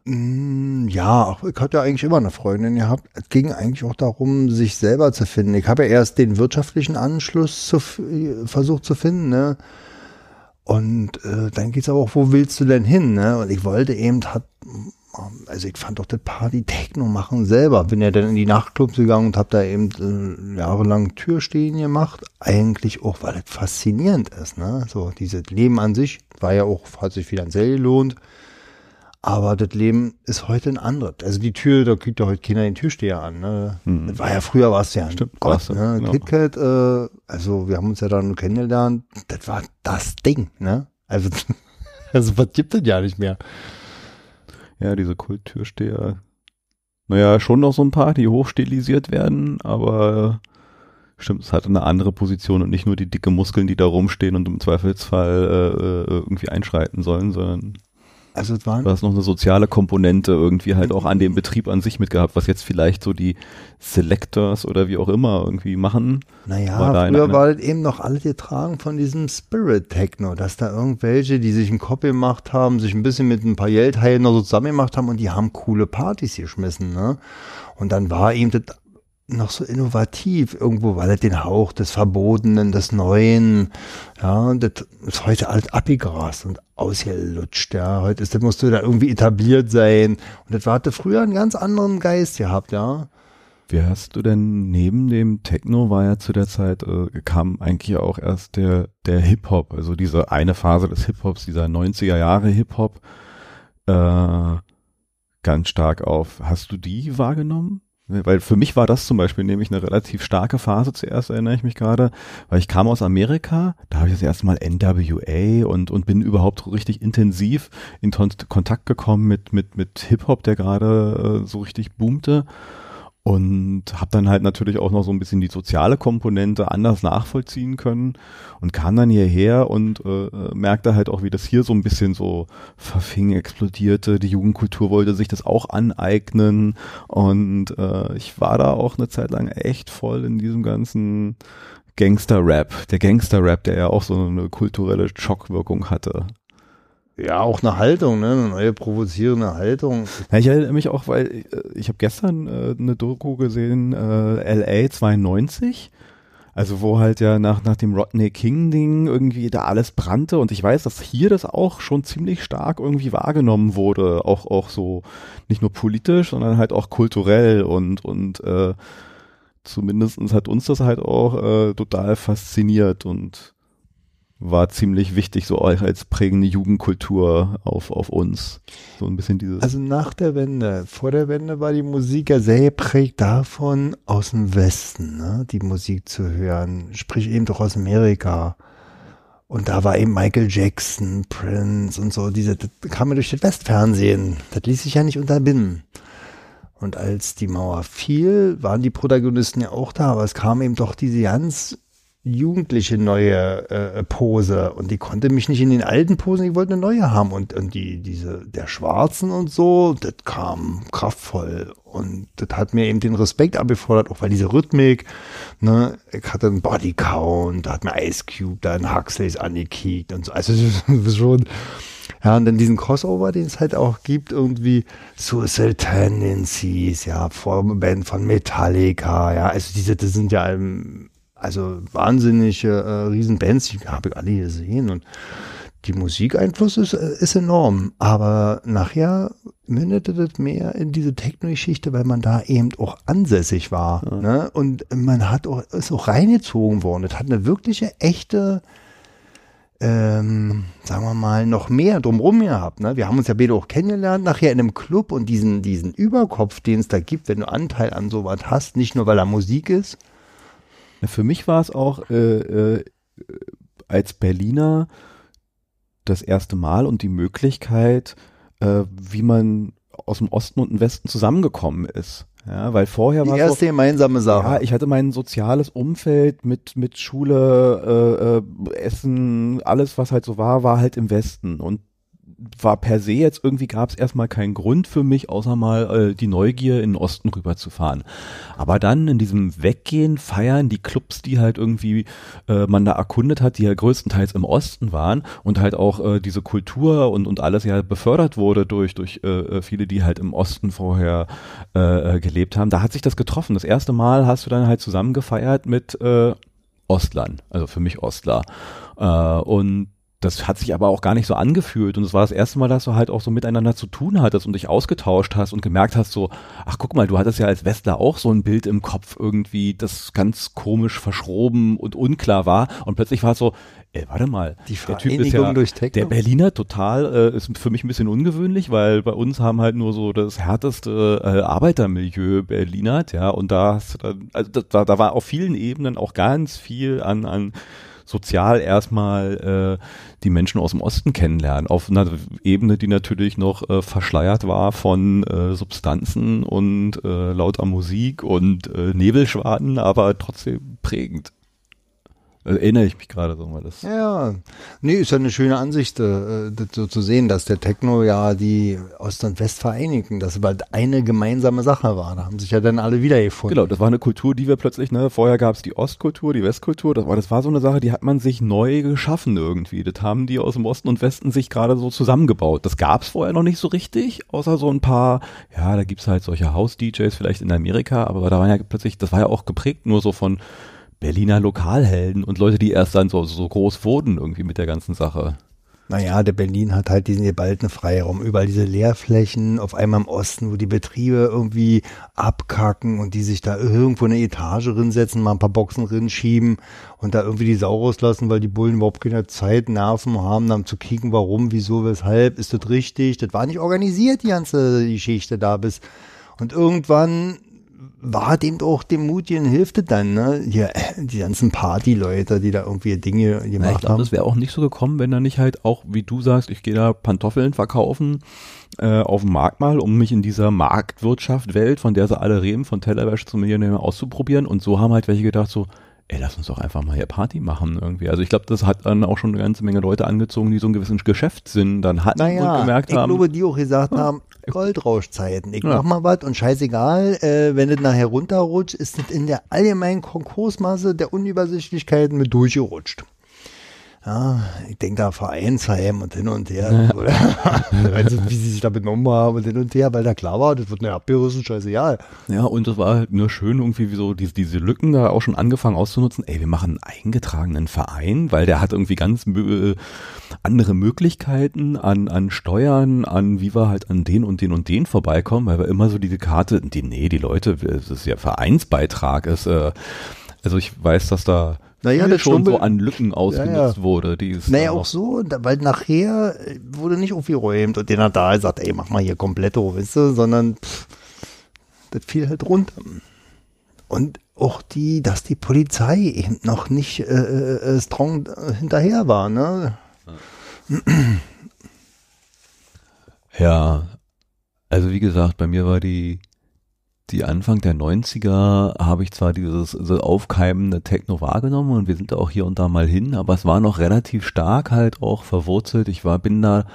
Mm, ja, ich hatte ja eigentlich immer eine Freundin gehabt. Es ging eigentlich auch darum, sich selber zu finden. Ich habe ja erst den wirtschaftlichen Anschluss zu, versucht zu finden, ne? Und äh, dann geht's aber auch, wo willst du denn hin, ne? Und ich wollte eben, hat, also ich fand doch das Party Techno machen selber. Bin ja dann in die Nachtclubs gegangen und habe da eben äh, jahrelang Türstehen gemacht. Eigentlich auch, weil es faszinierend ist, ne? So dieses Leben an sich war ja auch, hat sich finanziell gelohnt. Aber das Leben ist heute ein anderes. Also die Tür, da kriegt ja heute keiner den Türsteher an. Ne? Hm. Das war ja früher war es ja ein Stimmt, Gott, ne? Genau. KitKat, äh, also wir haben uns ja dann kennengelernt, das war das Ding, ne? Also, also was gibt es ja nicht mehr. Ja, diese Kulttürsteher. Naja, schon noch so ein paar, die hochstilisiert werden, aber stimmt, es hat eine andere Position und nicht nur die dicke Muskeln, die da rumstehen und im Zweifelsfall äh, äh irgendwie einschreiten sollen, sondern also es waren. Du hast noch eine soziale Komponente irgendwie halt auch an dem Betrieb an sich mitgehabt, was jetzt vielleicht so die Selectors oder wie auch immer irgendwie machen. Naja, war früher eine, war das eben noch alle getragen von diesem Spirit Techno, dass da irgendwelche, die sich einen Kopf gemacht haben, sich ein bisschen mit ein paar Geldheilen noch so zusammen gemacht haben und die haben coole Partys geschmissen, ne? Und dann war eben das noch so innovativ irgendwo, weil er den Hauch des Verbotenen, des Neuen, ja, das ist heute alles abgegrast und ausgelutscht, ja. Heute ist, das musst du da irgendwie etabliert sein. Und das hatte früher einen ganz anderen Geist gehabt, ja. Wie hast du denn neben dem Techno war ja zu der Zeit, äh, kam eigentlich auch erst der, der Hip-Hop, also diese eine Phase des Hip-Hops, dieser 90er Jahre Hip-Hop, äh, ganz stark auf. Hast du die wahrgenommen? Weil für mich war das zum Beispiel nämlich eine relativ starke Phase zuerst, erinnere ich mich gerade, weil ich kam aus Amerika, da habe ich das erste Mal NWA und, und bin überhaupt richtig intensiv in Kontakt gekommen mit, mit, mit Hip-Hop, der gerade äh, so richtig boomte und habe dann halt natürlich auch noch so ein bisschen die soziale Komponente anders nachvollziehen können und kam dann hierher und äh, merkte halt auch, wie das hier so ein bisschen so verfing, explodierte. Die Jugendkultur wollte sich das auch aneignen und äh, ich war da auch eine Zeit lang echt voll in diesem ganzen Gangster-Rap. Der Gangster-Rap, der ja auch so eine kulturelle Schockwirkung hatte. Ja, auch eine Haltung, ne? eine neue provozierende Haltung. Ja, ich erinnere mich auch, weil äh, ich habe gestern äh, eine Doku gesehen, äh, LA 92. Also wo halt ja nach, nach dem Rodney King-Ding irgendwie da alles brannte und ich weiß, dass hier das auch schon ziemlich stark irgendwie wahrgenommen wurde, auch, auch so nicht nur politisch, sondern halt auch kulturell und, und äh, zumindestens hat uns das halt auch äh, total fasziniert und war ziemlich wichtig, so als prägende Jugendkultur auf, auf uns. So ein bisschen dieses. Also nach der Wende, vor der Wende war die Musik ja sehr geprägt davon, aus dem Westen, ne, die Musik zu hören. Sprich eben doch aus Amerika. Und da war eben Michael Jackson, Prince und so, diese, das kam mir durch das Westfernsehen. Das ließ sich ja nicht unterbinden. Und als die Mauer fiel, waren die Protagonisten ja auch da, aber es kam eben doch diese ganz jugendliche neue äh, Pose. Und die konnte mich nicht in den alten Posen, ich wollte eine neue haben. Und, und die, diese, der Schwarzen und so, das kam kraftvoll. Und das hat mir eben den Respekt abgefordert, auch weil diese Rhythmik, ne, ich hatte einen Bodycount, da hat mir Ice Cube da in Huxleys angekickt und so, also schon, ja, und dann diesen Crossover, den es halt auch gibt, irgendwie Suicide Tendencies, ja, Vorband von Metallica, ja, also diese, das sind ja also wahnsinnige äh, Riesenbands, die habe ich alle gesehen und die Musikeinfluss ist, äh, ist enorm, aber nachher mündete das mehr in diese Techno-Geschichte, weil man da eben auch ansässig war. Ja. Ne? Und man hat auch, ist auch reingezogen worden. Das hat eine wirkliche, echte, ähm, sagen wir mal, noch mehr drumrum gehabt. Ne? Wir haben uns ja beide auch kennengelernt, nachher in einem Club und diesen, diesen Überkopf, den es da gibt, wenn du Anteil an sowas hast, nicht nur weil da Musik ist. Für mich war es auch äh, äh, als Berliner das erste Mal und die Möglichkeit, äh, wie man aus dem Osten und dem Westen zusammengekommen ist. Ja, weil vorher die war erste so, gemeinsame Sache. Ja, ich hatte mein soziales Umfeld mit mit Schule, äh, äh, Essen, alles was halt so war, war halt im Westen und war per se jetzt irgendwie gab es erstmal keinen Grund für mich, außer mal äh, die Neugier in den Osten rüberzufahren. Aber dann in diesem Weggehen, Feiern, die Clubs, die halt irgendwie äh, man da erkundet hat, die ja größtenteils im Osten waren und halt auch äh, diese Kultur und, und alles ja befördert wurde durch, durch äh, äh viele, die halt im Osten vorher äh, äh, gelebt haben, da hat sich das getroffen. Das erste Mal hast du dann halt zusammen gefeiert mit äh, Ostlern, also für mich Ostler. Äh, und das hat sich aber auch gar nicht so angefühlt. Und es war das erste Mal, dass du halt auch so miteinander zu tun hattest und dich ausgetauscht hast und gemerkt hast so, ach guck mal, du hattest ja als Westler auch so ein Bild im Kopf irgendwie, das ganz komisch verschroben und unklar war. Und plötzlich war es so, ey, warte mal, Die der Typ ist ja, der Berliner total, äh, ist für mich ein bisschen ungewöhnlich, weil bei uns haben halt nur so das härteste äh, Arbeitermilieu Berlinert, ja, und da hast du dann, also da, da war auf vielen Ebenen auch ganz viel an, an sozial erstmal äh, die Menschen aus dem Osten kennenlernen, auf einer Ebene, die natürlich noch äh, verschleiert war von äh, Substanzen und äh, lauter Musik und äh, Nebelschwaden, aber trotzdem prägend. Äh, erinnere ich mich gerade so mal. Das ja, nee, ist ja eine schöne Ansicht, äh, das so zu sehen, dass der Techno ja die Ost und West vereinigen, dass es bald eine gemeinsame Sache war. Da haben sich ja dann alle wiedergefunden. Genau, das war eine Kultur, die wir plötzlich, ne, vorher gab es die Ostkultur, die Westkultur, das war, das war so eine Sache, die hat man sich neu geschaffen irgendwie. Das haben die aus dem Osten und Westen sich gerade so zusammengebaut. Das gab es vorher noch nicht so richtig, außer so ein paar, ja, da gibt's halt solche House-DJs vielleicht in Amerika, aber da waren ja plötzlich, das war ja auch geprägt nur so von Berliner Lokalhelden und Leute, die erst dann so, so groß wurden irgendwie mit der ganzen Sache. Naja, der Berlin hat halt diesen geballten Freiraum. Überall diese Leerflächen, auf einmal im Osten, wo die Betriebe irgendwie abkacken und die sich da irgendwo eine Etage rinsetzen, mal ein paar Boxen rinschieben und da irgendwie die Sau rauslassen, weil die Bullen überhaupt keine Zeit, Nerven haben, dann zu kicken, warum, wieso, weshalb, ist das richtig? Das war nicht organisiert, die ganze Geschichte da bis. Und irgendwann war dem auch dem Mutien hilfte dann, ne? Hier, die ganzen Partyleute, die da irgendwie Dinge gemacht Na, ich glaub, haben. Das wäre auch nicht so gekommen, wenn er nicht halt auch, wie du sagst, ich gehe da Pantoffeln verkaufen äh, auf dem Markt mal, um mich in dieser Marktwirtschaft Welt, von der sie alle reden, von Tellerwäsche zum Millionär auszuprobieren. Und so haben halt welche gedacht so, ey, lass uns doch einfach mal hier Party machen irgendwie. Also ich glaube, das hat dann auch schon eine ganze Menge Leute angezogen, die so einen gewissen Geschäftssinn dann hatten naja, und gemerkt ich haben. Ich glaube, die auch gesagt ja. haben, Goldrauschzeiten. Ich ja. mach mal was und scheißegal, äh, wenn es nachher runterrutscht, ist es in der allgemeinen Konkursmasse der Unübersichtlichkeiten mit durchgerutscht ja, ich denke da Vereinsheim und hin und her, ja. oder? wie sie sich da benommen haben und hin und her, weil da klar war, das wird eine abgerissen, scheißegal. Ja, und das war halt nur schön, irgendwie wie so diese, diese Lücken da auch schon angefangen auszunutzen. Ey, wir machen einen eingetragenen Verein, weil der hat irgendwie ganz äh, andere Möglichkeiten an, an Steuern, an wie wir halt an den und den und den vorbeikommen, weil wir immer so diese Karte, die, nee, die Leute, das ist ja Vereinsbeitrag, ist, äh, also ich weiß, dass da naja, das schon so an Lücken ausgenutzt ja, ja. wurde. Die ist naja, auch so, weil nachher wurde nicht aufgeräumt und den hat da gesagt, ey, mach mal hier komplett hoch, weißt du, sondern pff, das fiel halt runter. Und auch die, dass die Polizei eben noch nicht äh, äh, äh strong hinterher war, ne? Ja, also wie gesagt, bei mir war die die Anfang der 90er habe ich zwar dieses so aufkeimende Techno wahrgenommen und wir sind auch hier und da mal hin, aber es war noch relativ stark halt auch verwurzelt. Ich war, bin da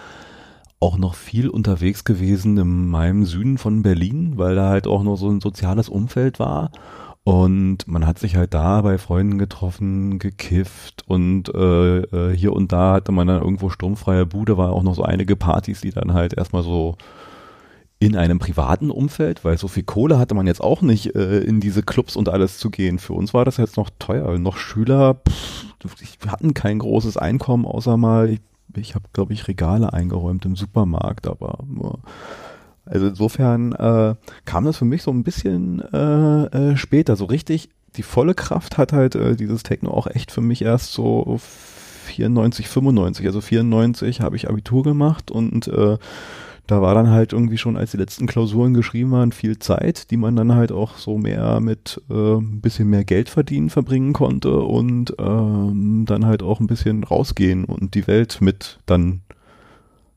auch noch viel unterwegs gewesen in meinem Süden von Berlin, weil da halt auch noch so ein soziales Umfeld war. Und man hat sich halt da bei Freunden getroffen, gekifft und äh, äh hier und da hatte man dann irgendwo sturmfreie Bude, war auch noch so einige Partys, die dann halt erstmal so in einem privaten Umfeld, weil so viel Kohle hatte man jetzt auch nicht, äh, in diese Clubs und alles zu gehen. Für uns war das jetzt noch teuer. Noch Schüler, pff, wir hatten kein großes Einkommen, außer mal, ich, ich habe, glaube ich, Regale eingeräumt im Supermarkt, aber nur also insofern äh, kam das für mich so ein bisschen äh, äh, später. So richtig, die volle Kraft hat halt äh, dieses Techno auch echt für mich erst so 94, 95. Also 94 habe ich Abitur gemacht und äh, da war dann halt irgendwie schon, als die letzten Klausuren geschrieben waren, viel Zeit, die man dann halt auch so mehr mit äh, ein bisschen mehr Geld verdienen verbringen konnte und ähm, dann halt auch ein bisschen rausgehen und die Welt mit dann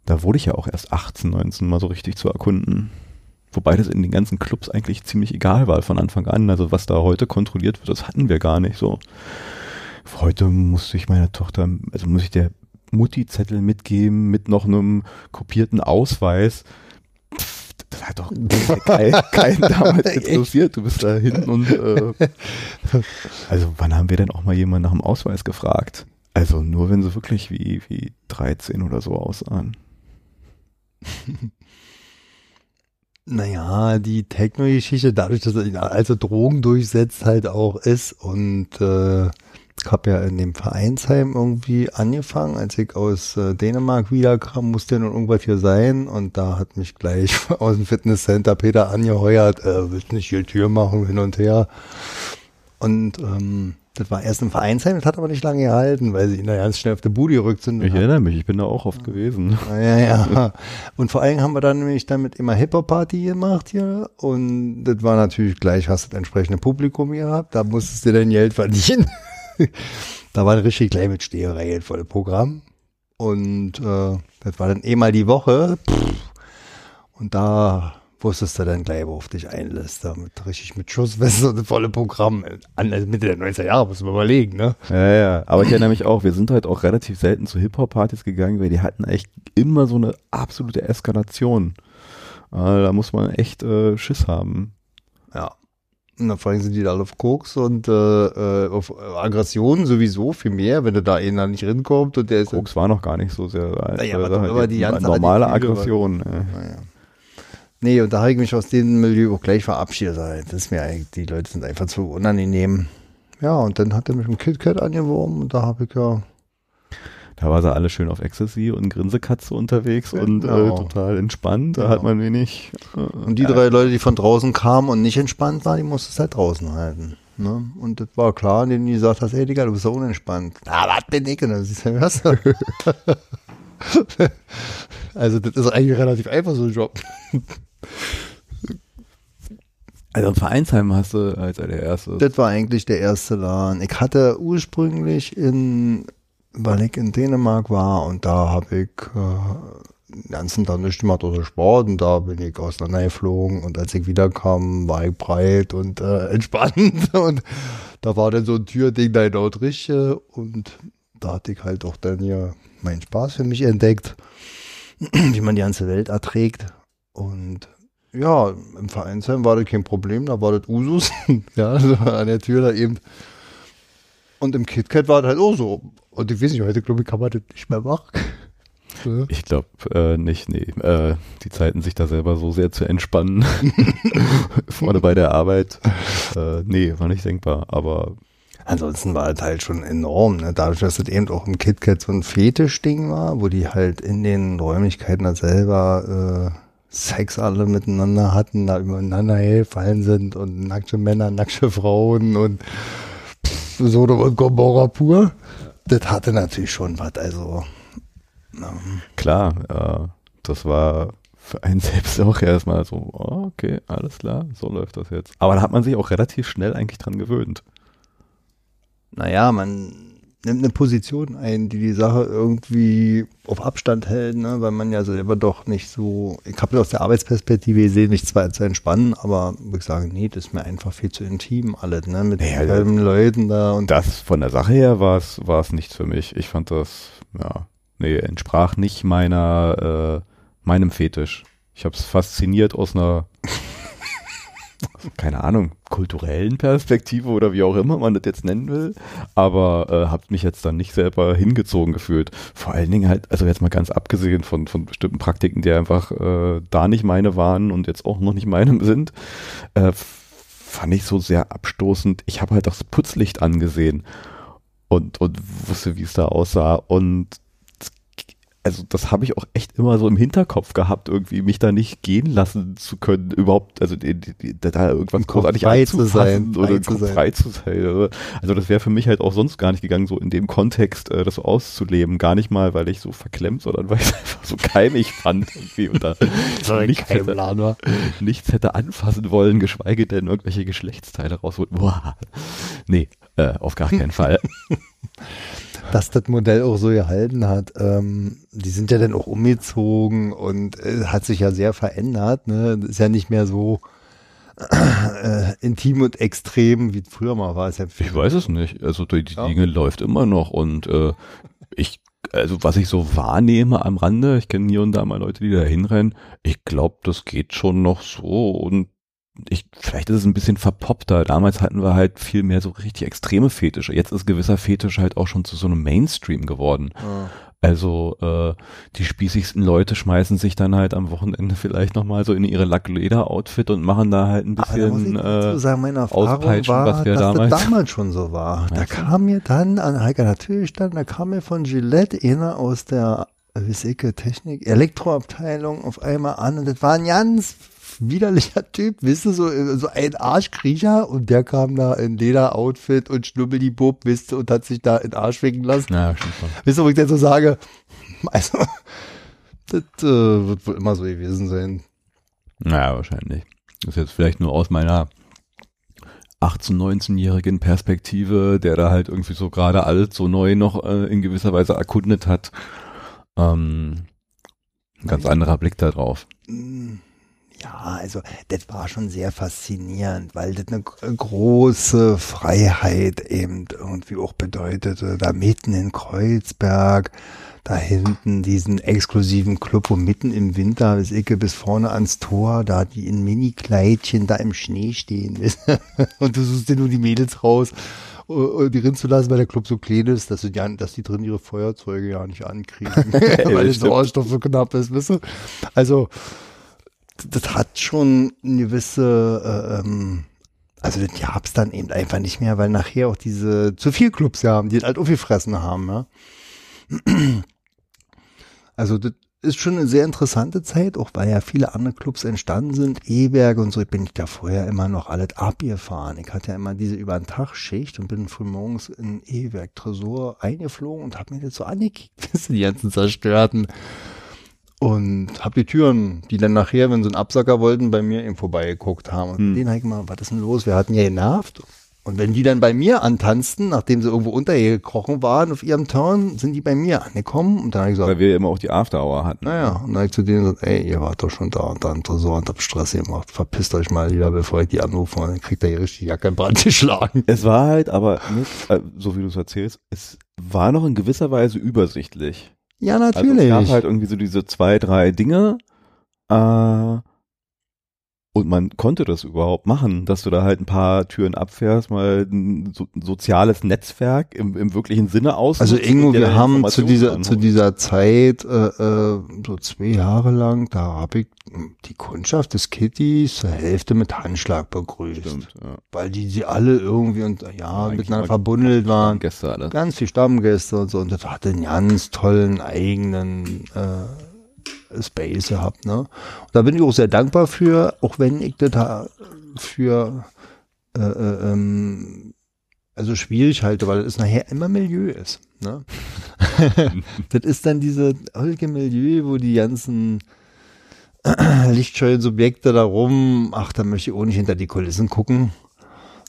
da wurde ich ja auch erst 18, 19 mal so richtig zu erkunden. Wobei das in den ganzen Clubs eigentlich ziemlich egal war von Anfang an. Also was da heute kontrolliert wird, das hatten wir gar nicht so. Heute musste ich meiner Tochter, also muss ich der Mutti-Zettel mitgeben mit noch einem kopierten Ausweis. Pff, das hat doch keinen kein damals interessiert. Du bist da hinten und äh, also wann haben wir denn auch mal jemanden nach dem Ausweis gefragt? Also nur wenn sie wirklich wie, wie 13 oder so aussahen. Naja, die Techno-Geschichte, dadurch, dass er also Drogen durchsetzt, halt auch ist. Und äh, habe ja in dem Vereinsheim irgendwie angefangen, als ich aus äh, Dänemark wiederkam, musste ja nun irgendwas hier sein. Und da hat mich gleich aus dem Fitnesscenter Peter angeheuert, äh, willst nicht hier Tür machen, hin und her. Und ähm, das war erst im Vereinsheim, das hat aber nicht lange gehalten, weil sie ihn da ganz schnell auf der Bude gerückt sind. Ich erinnere mich, ich bin da auch oft gewesen. Ja, ja. Und vor allem haben wir dann nämlich damit immer Hip-Hop-Party gemacht hier. Und das war natürlich gleich, hast du das entsprechende Publikum gehabt, da musstest du dein Geld verdienen. da war richtig gleich mit Steherei voll Programm. Und äh, das war dann eh mal die Woche. Und da wusstest du dann gleich, worauf dich einlässt. Damit richtig mit Schussweste und volle Programm. An also Mitte der 90er Jahre, muss man überlegen, ne? Ja, ja. Aber ich erinnere mich auch, wir sind halt auch relativ selten zu Hip-Hop-Partys gegangen, weil die hatten echt immer so eine absolute Eskalation. Also da muss man echt äh, Schiss haben. Ja. Und vor allem sind die da alle auf Koks und äh, äh auf Aggressionen sowieso viel mehr, wenn du da einer nicht rinkommt und der ist. Koks war noch gar nicht so sehr weit. Naja, aber, aber die ganze normale Aggression. Ja. Naja. Nee, und da habe ich mich aus dem Milieu auch gleich verabschiedet. Das ist mir eigentlich, die Leute sind einfach zu unangenehm. Ja, und dann hat er mich im KitKat angeworben und da habe ich ja. Da war sie alle schön auf Ecstasy und Grinsekatze unterwegs genau. und äh, total entspannt. Da genau. hat man wenig. Äh, und die äh, drei Leute, die von draußen kamen und nicht entspannt waren, die musste es halt draußen halten. Ne? Und das war klar, denen die gesagt hast, ey Digga, du bist so unentspannt. Na, was bin ich? Und dann siehst du, was? also das ist eigentlich relativ einfach so ein Job. Also ein Vereinsheim hast du als der erste. Das war eigentlich der erste Laden. Ich hatte ursprünglich in, weil ich in Dänemark war und da habe ich äh, den ganzen Tag nicht gemacht außer Sport. Und da bin ich auseinandergeflogen und als ich wiederkam, war ich breit und äh, entspannt. Und da war dann so ein Türding da dort richtig und da hatte ich halt auch dann hier meinen Spaß für mich entdeckt, wie man die ganze Welt erträgt. Und ja, im Vereinsheim war das kein Problem, da war das Usus. ja, also an der Tür da eben. Und im KitKat war das halt auch so. Und ich weiß nicht, heute glaube ich, kann man das nicht mehr machen. Ich glaube äh, nicht, nee. Äh, die Zeiten, sich da selber so sehr zu entspannen, vorne bei der Arbeit, äh, nee, war nicht denkbar. Aber ansonsten war das halt schon enorm, ne? dadurch, dass das eben auch im KitKat so ein Fetischding war, wo die halt in den Räumlichkeiten da selber äh, Sex alle miteinander hatten, da übereinander hergefallen sind und nackte Männer, nackte Frauen und so und Gomorra pur. Das hatte natürlich schon was, also. Ähm. Klar, äh, das war für einen selbst auch erstmal so, oh, okay, alles klar, so läuft das jetzt. Aber da hat man sich auch relativ schnell eigentlich dran gewöhnt. Naja, man nimmt eine Position ein, die die Sache irgendwie auf Abstand hält, ne? weil man ja selber doch nicht so, ich habe aus der Arbeitsperspektive gesehen, mich zwar zu entspannen, aber würde ich sagen, nee, das ist mir einfach viel zu intim alles, ne? mit Ja, selben Leuten da und Das von der Sache her war es war es nichts für mich. Ich fand das ja nee entsprach nicht meiner äh, meinem Fetisch. Ich habe es fasziniert aus einer keine Ahnung kulturellen Perspektive oder wie auch immer man das jetzt nennen will, aber äh, habe mich jetzt dann nicht selber hingezogen gefühlt. Vor allen Dingen halt also jetzt mal ganz abgesehen von von bestimmten Praktiken, die einfach äh, da nicht meine waren und jetzt auch noch nicht meine sind. Äh, fand ich so sehr abstoßend. Ich habe halt das Putzlicht angesehen und, und wusste, wie es da aussah. Und also das habe ich auch echt immer so im Hinterkopf gehabt, irgendwie mich da nicht gehen lassen zu können, überhaupt, also da irgendwas großartig frei zu sein, anzufassen oder frei zu Kopf sein. frei zu sein. Also das wäre für mich halt auch sonst gar nicht gegangen, so in dem Kontext äh, das so auszuleben. Gar nicht mal, weil ich so verklemmt, sondern weil ich es einfach so keimig fand irgendwie und da nichts hätte, Plan war. nichts hätte anfassen wollen, geschweige denn irgendwelche Geschlechtsteile rausholen. Boah. Nee, äh, auf gar keinen Fall. dass das Modell auch so gehalten hat. Ähm, die sind ja dann auch umgezogen und äh, hat sich ja sehr verändert. Ne? Ist ja nicht mehr so äh, intim und extrem, wie früher mal war. Ja Ich weiß es nicht. Also die, die Ja. Dinge läuft immer noch und äh, ich, also was ich so wahrnehme am Rande, ich kenne hier und da mal Leute, die da hinrennen, ich glaube, das geht schon noch so und ich, vielleicht ist es ein bisschen verpoppter. Damals hatten wir halt viel mehr so richtig extreme Fetische. Jetzt ist gewisser Fetisch halt auch schon zu so einem Mainstream geworden. Ah. Also äh, die spießigsten Leute schmeißen sich dann halt am Wochenende vielleicht nochmal so in ihre Lackleder-Outfit und machen da halt ein Aber bisschen dazu äh, sagen, meine Erfahrung auspeitschen, war, was wir dass damals- das damals schon so war. Da kam mir dann an Heike natürlich dann, da kam mir von Gillette einer aus der äh, wie ich, Technik, Elektroabteilung auf einmal an und das war ein ganz widerlicher Typ, wisst ihr, so, äh, so ein Arschkriecher und der kam da in Lederoutfit und Schnubbeli-Bub, wisst ihr, und hat sich da in den Arsch winken lassen. na, stimmt schon. Wisst ihr, wo ich dann so sage, also, das äh, wird wohl immer so gewesen sein. Naja, wahrscheinlich. Das ist jetzt vielleicht nur aus meiner 18-, 19-jährigen Perspektive, der da halt irgendwie so gerade alles so neu noch äh, in gewisser Weise erkundet hat. Ähm, ein ganz anderer Blick da drauf. Mm, Ja, also das war schon sehr faszinierend, weil das eine große Freiheit eben irgendwie auch bedeutete. Da mitten in Kreuzberg, da hinten diesen exklusiven Club, wo mitten im Winter bis Icke bis vorne ans Tor, da die in Mini-Kleidchen da im Schnee stehen. Und du suchst dir nur die Mädels raus, uh, uh, die rinzen zu lassen, weil der Club so klein ist, dass, sie ja, dass die drin ihre Feuerzeuge ja nicht ankriegen, weil das stimmt. Sauerstoff so knapp ist, weißt du? Also, das hat schon eine gewisse, äh, ähm, also das gab's dann eben einfach nicht mehr, weil nachher auch diese zu viel Clubs ja haben, die das halt aufgefressen haben, ja. Also das ist schon eine sehr interessante Zeit, auch weil ja viele andere Clubs entstanden sind, E-Werke und so. Ich bin ich da vorher immer noch alles abgefahren. Ich hatte ja immer diese über den Tag Schicht und bin früh morgens in E-Werk Tresor eingeflogen und habe mir das so angekickt, bis die ganzen zerstörten. Und hab die Türen, die dann nachher, wenn sie einen Absacker wollten, bei mir eben vorbeigeguckt haben. Und Hm. den hab ich mal, was ist denn los? Wir hatten ja genervt. Und wenn die dann bei mir antanzten, nachdem sie irgendwo untergekrochen waren auf ihrem Turn, sind die bei mir angekommen. Und dann habe ich gesagt, Weil wir immer auch die After Hour hatten. naja, und dann hab ich zu denen gesagt, ey, ihr wart doch schon da und da im Tresor und habt Stress gemacht. Verpisst euch mal lieber, bevor ich die anrufe. Und dann kriegt ihr hier richtig Jacke in Brand geschlagen. Es war halt aber, nicht, äh, so wie du es erzählst, es war noch in gewisser Weise übersichtlich. Ja, Also natürlich. es gab halt irgendwie so diese zwei, drei Dinge äh, und man konnte das überhaupt machen, dass du da halt ein paar Türen abfährst, mal ein, so, soziales Netzwerk im, im wirklichen Sinne aus. Also Ingo, wir haben zu dieser, zu dieser Zeit, äh, äh, so zwei Jahre lang, da habe ich die Kundschaft des Kittys zur Hälfte mit Handschlag begrüßt. Stimmt, ja. Weil die, sie alle irgendwie und ja, eigentlich miteinander verbundelt waren. Gäste alle. Ganz viel Stammgäste und so. Und das hatte einen ganz tollen eigenen äh, Space gehabt. Ne? Und da bin ich auch sehr dankbar für, auch wenn ich das für äh, äh, ähm, also schwierig halte, weil es nachher immer Milieu ist. Ne? das ist dann diese holge Milieu, wo die ganzen lichtscheuen Subjekte da rum, ach, da möchte ich auch nicht hinter die Kulissen gucken.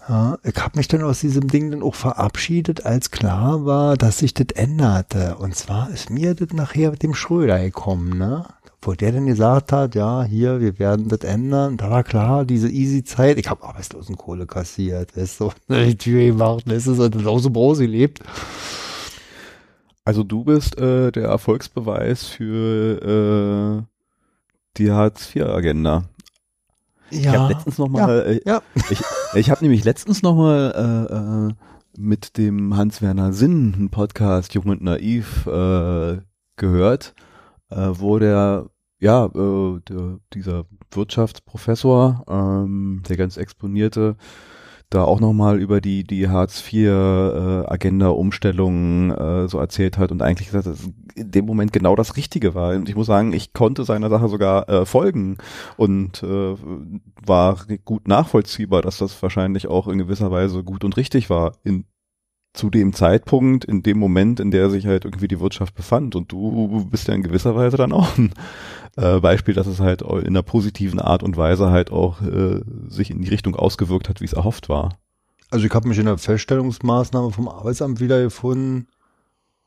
Ja, ich habe mich dann aus diesem Ding dann auch verabschiedet, als klar war, dass sich das änderte. Und zwar ist mir das nachher mit dem Schröder gekommen, ne? Wo der dann gesagt hat, ja, hier, wir werden das ändern. Da war klar, diese Easy-Zeit. Ich habe Arbeitslosenkohle kassiert, weißt du, die Tür gemacht, weißt du, und aus dem Brause gelebt. Also du bist äh, der Erfolgsbeweis für äh, die Hartz-IV-Agenda. Ja. Ich habe letztens noch mal, äh, ja. ich, ich habe nämlich letztens noch mal äh, äh, mit dem Hans-Werner Sinn einen Podcast Jung und Naiv äh, gehört, äh, wo der ja äh, der, dieser Wirtschaftsprofessor, ähm, der ganz exponierte, da auch nochmal über die, die Hartz-IV-Agenda-Umstellung äh, so erzählt hat und eigentlich gesagt, dass in dem Moment genau das Richtige war. Und ich muss sagen, ich konnte seiner Sache sogar äh, folgen und äh, war gut nachvollziehbar, dass das wahrscheinlich auch in gewisser Weise gut und richtig war in zu dem Zeitpunkt, in dem Moment, in der sich halt irgendwie die Wirtschaft befand. Und du bist ja in gewisser Weise dann auch ein äh, Beispiel, dass es halt in einer positiven Art und Weise halt auch äh, sich in die Richtung ausgewirkt hat, wie es erhofft war. Also ich habe mich in der Feststellungsmaßnahme vom Arbeitsamt wiedergefunden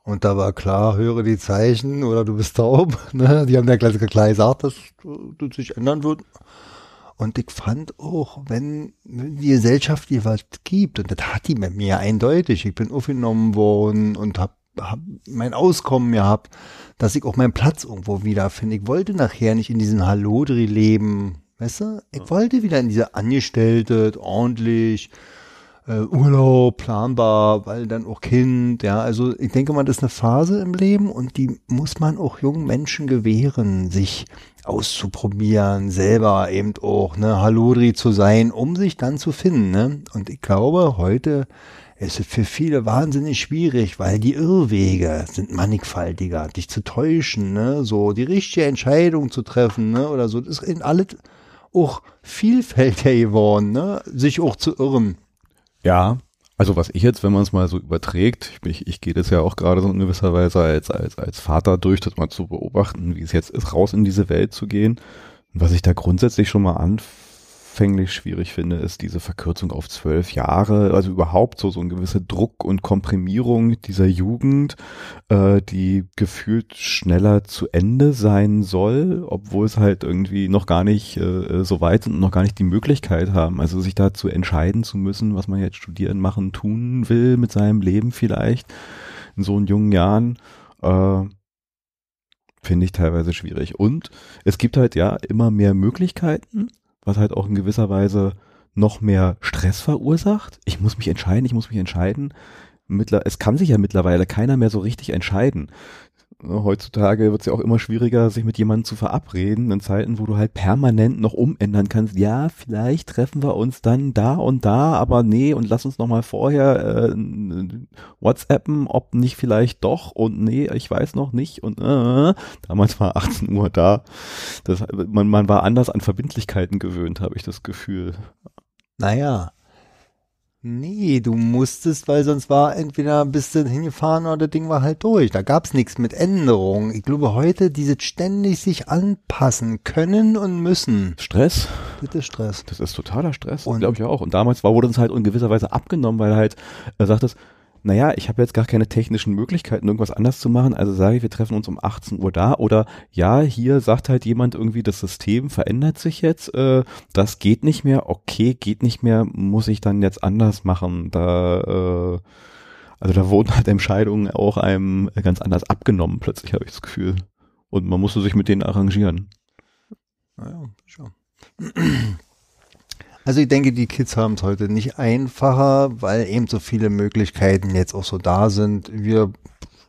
und da war klar, höre die Zeichen oder du bist taub. Ne? Die haben ja gleich, gleich gesagt, dass das sich ändern wird. Und ich fand auch, wenn die Gesellschaft dir was gibt, und das hat die mit mir eindeutig, ich bin aufgenommen worden und hab, hab mein Auskommen gehabt, dass ich auch meinen Platz irgendwo wiederfinde. Ich wollte nachher nicht in diesem Hallodri leben, weißt du? Ich wollte wieder in diese Angestellte, ordentlich, äh, Urlaub, planbar, weil dann auch Kind, ja, also ich denke mal, das ist eine Phase im Leben und die muss man auch jungen Menschen gewähren, sich auszuprobieren, selber eben auch, ne, Halodri zu sein, um sich dann zu finden, ne? Und ich glaube, heute ist es für viele wahnsinnig schwierig, weil die Irrwege sind mannigfaltiger, dich zu täuschen, ne, so die richtige Entscheidung zu treffen, ne, oder so, das ist in alles auch vielfältiger geworden, ne, sich auch zu irren. Ja, also was ich jetzt, wenn man es mal so überträgt, ich, ich, ich gehe das ja auch gerade so in gewisser Weise als, als, als Vater durch, das mal zu beobachten, wie es jetzt ist, raus in diese Welt zu gehen. Und was ich da grundsätzlich schon mal anfange, anfänglich schwierig finde, ist diese Verkürzung auf zwölf Jahre, also überhaupt so so ein gewisser Druck und Komprimierung dieser Jugend, äh, die gefühlt schneller zu Ende sein soll, obwohl es halt irgendwie noch gar nicht äh, so weit sind und noch gar nicht die Möglichkeit haben, also sich dazu entscheiden zu müssen, was man jetzt studieren, machen, tun will mit seinem Leben vielleicht in so jungen Jahren. Äh, finde ich teilweise schwierig. Und es gibt halt ja immer mehr Möglichkeiten, was halt auch in gewisser Weise noch mehr Stress verursacht. Ich muss mich entscheiden, ich muss mich entscheiden. Mittler es kann sich ja mittlerweile keiner mehr so richtig entscheiden. Heutzutage wird es ja auch immer schwieriger, sich mit jemandem zu verabreden, in Zeiten, wo du halt permanent noch umändern kannst. Ja, vielleicht treffen wir uns dann da und da, aber nee, und lass uns noch mal vorher äh, WhatsAppen, ob nicht vielleicht doch und nee, ich weiß noch nicht und äh, damals war 18 Uhr da. Das, man, man war anders an Verbindlichkeiten gewöhnt, habe ich das Gefühl. Naja, Nee, du musstest, weil sonst war entweder bist du hingefahren oder das Ding war halt durch. Da gab's nichts mit Änderungen. Ich glaube heute, diese ständig sich anpassen können und müssen. Stress? Das ist Stress. Das ist totaler Stress, glaube ich auch. Und damals war, wurde uns halt in gewisser Weise abgenommen, weil halt, er sagt es, naja, ich habe jetzt gar keine technischen Möglichkeiten, irgendwas anders zu machen, also sage ich, wir treffen uns um 18 Uhr da oder ja, hier sagt halt jemand irgendwie, das System verändert sich jetzt, äh, das geht nicht mehr, okay, geht nicht mehr, muss ich dann jetzt anders machen, da, äh, also da wurden halt Entscheidungen auch einem ganz anders abgenommen, plötzlich habe ich das Gefühl. Und man musste sich mit denen arrangieren. Naja, schon. Also ich denke, die Kids haben es heute nicht einfacher, weil eben so viele Möglichkeiten jetzt auch so da sind. Wir,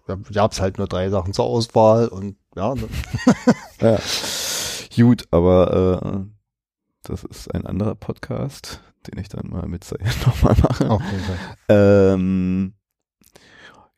ja, wir haben halt nur drei Sachen zur Auswahl und ja. Ja. Gut, aber äh, das ist ein anderer Podcast, den ich dann mal mit nochmal mache. Auf jeden Fall. Ähm,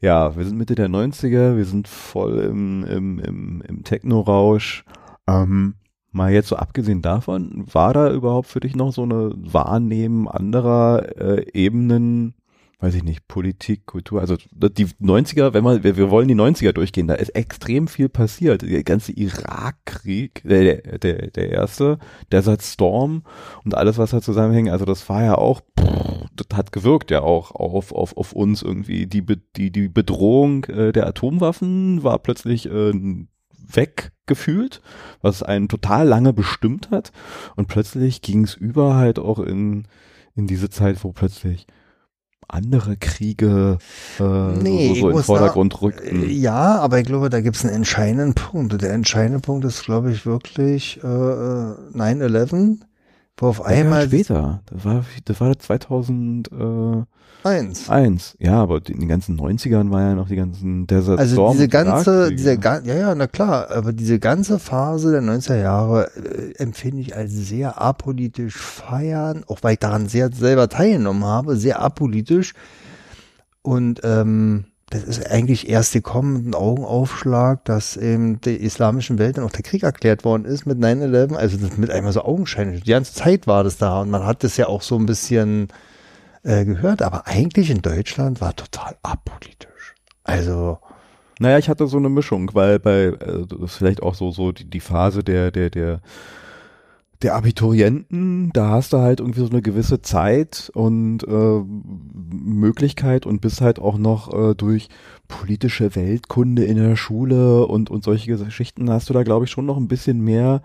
ja, wir sind Mitte der 90er, wir sind voll im, im, im, im Techno-Rausch. Ähm, Mal jetzt so abgesehen davon, war da überhaupt für dich noch so eine Wahrnehmen anderer äh, Ebenen, weiß ich nicht, Politik, Kultur, also die 90er, wenn man, wir, wir wollen die 90er durchgehen, da ist extrem viel passiert. Der ganze Irakkrieg, der, der, der erste, Desert Storm und alles, was da zusammenhängt, also das war ja auch, pff, das hat gewirkt ja auch auf, auf, auf uns irgendwie. Die, die, die Bedrohung äh, der Atomwaffen war plötzlich äh, weggefühlt, was einen total lange bestimmt hat. Und plötzlich ging es über halt auch in, in diese Zeit, wo plötzlich andere Kriege äh, Nee, so, so in den Vordergrund da- rückten. Ja, aber ich glaube, da gibt es einen entscheidenden Punkt. Und der entscheidende Punkt ist, glaube ich, wirklich äh, äh, 9-11, wo auf Ja, einmal später. Das war, das war 2001. eins. Ja, aber in den ganzen 90ern war ja noch die ganzen Desert Also Storm diese und ganze, diese ga, ja, ja, na klar, aber diese ganze Phase der 90er Jahre äh, empfinde ich als sehr apolitisch feiern, auch weil ich daran sehr selber teilgenommen habe, sehr apolitisch. Und ähm, das ist eigentlich erst gekommen mit einem Augenaufschlag, dass in der islamischen Welt dann auch der Krieg erklärt worden ist mit 9-11. Also das mit einmal so augenscheinlich. Die ganze Zeit war das da und man hat das ja auch so ein bisschen äh, gehört, aber eigentlich in Deutschland war total apolitisch. Also Naja, ich hatte so eine Mischung, weil bei, äh, das ist vielleicht auch so, so die, die Phase der, der, der, der Abiturienten, da hast du halt irgendwie so eine gewisse Zeit und äh, Möglichkeit und bist halt auch noch äh, durch politische Weltkunde in der Schule und, und solche Geschichten hast du da, glaube ich, schon noch ein bisschen mehr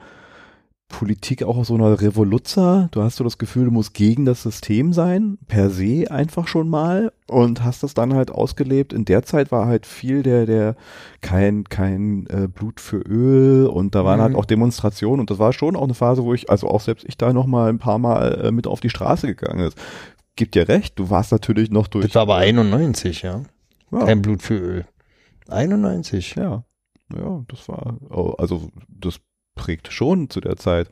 Politik auch so einer Revoluzzer. Du hast so das Gefühl, du musst gegen das System sein, per se einfach schon mal und hast das dann halt ausgelebt. In der Zeit war halt viel der, der kein, kein äh, Blut für Öl und da waren Mhm. halt auch Demonstrationen und das war schon auch eine Phase, wo ich, also auch selbst ich da noch mal ein paar Mal äh, mit auf die Straße gegangen ist. Gibt dir recht, du warst natürlich noch durch. Das war aber 91, ja. ja, Kein Blut für Öl. 91. ja, ja, das war, oh, also das prägte schon zu der Zeit.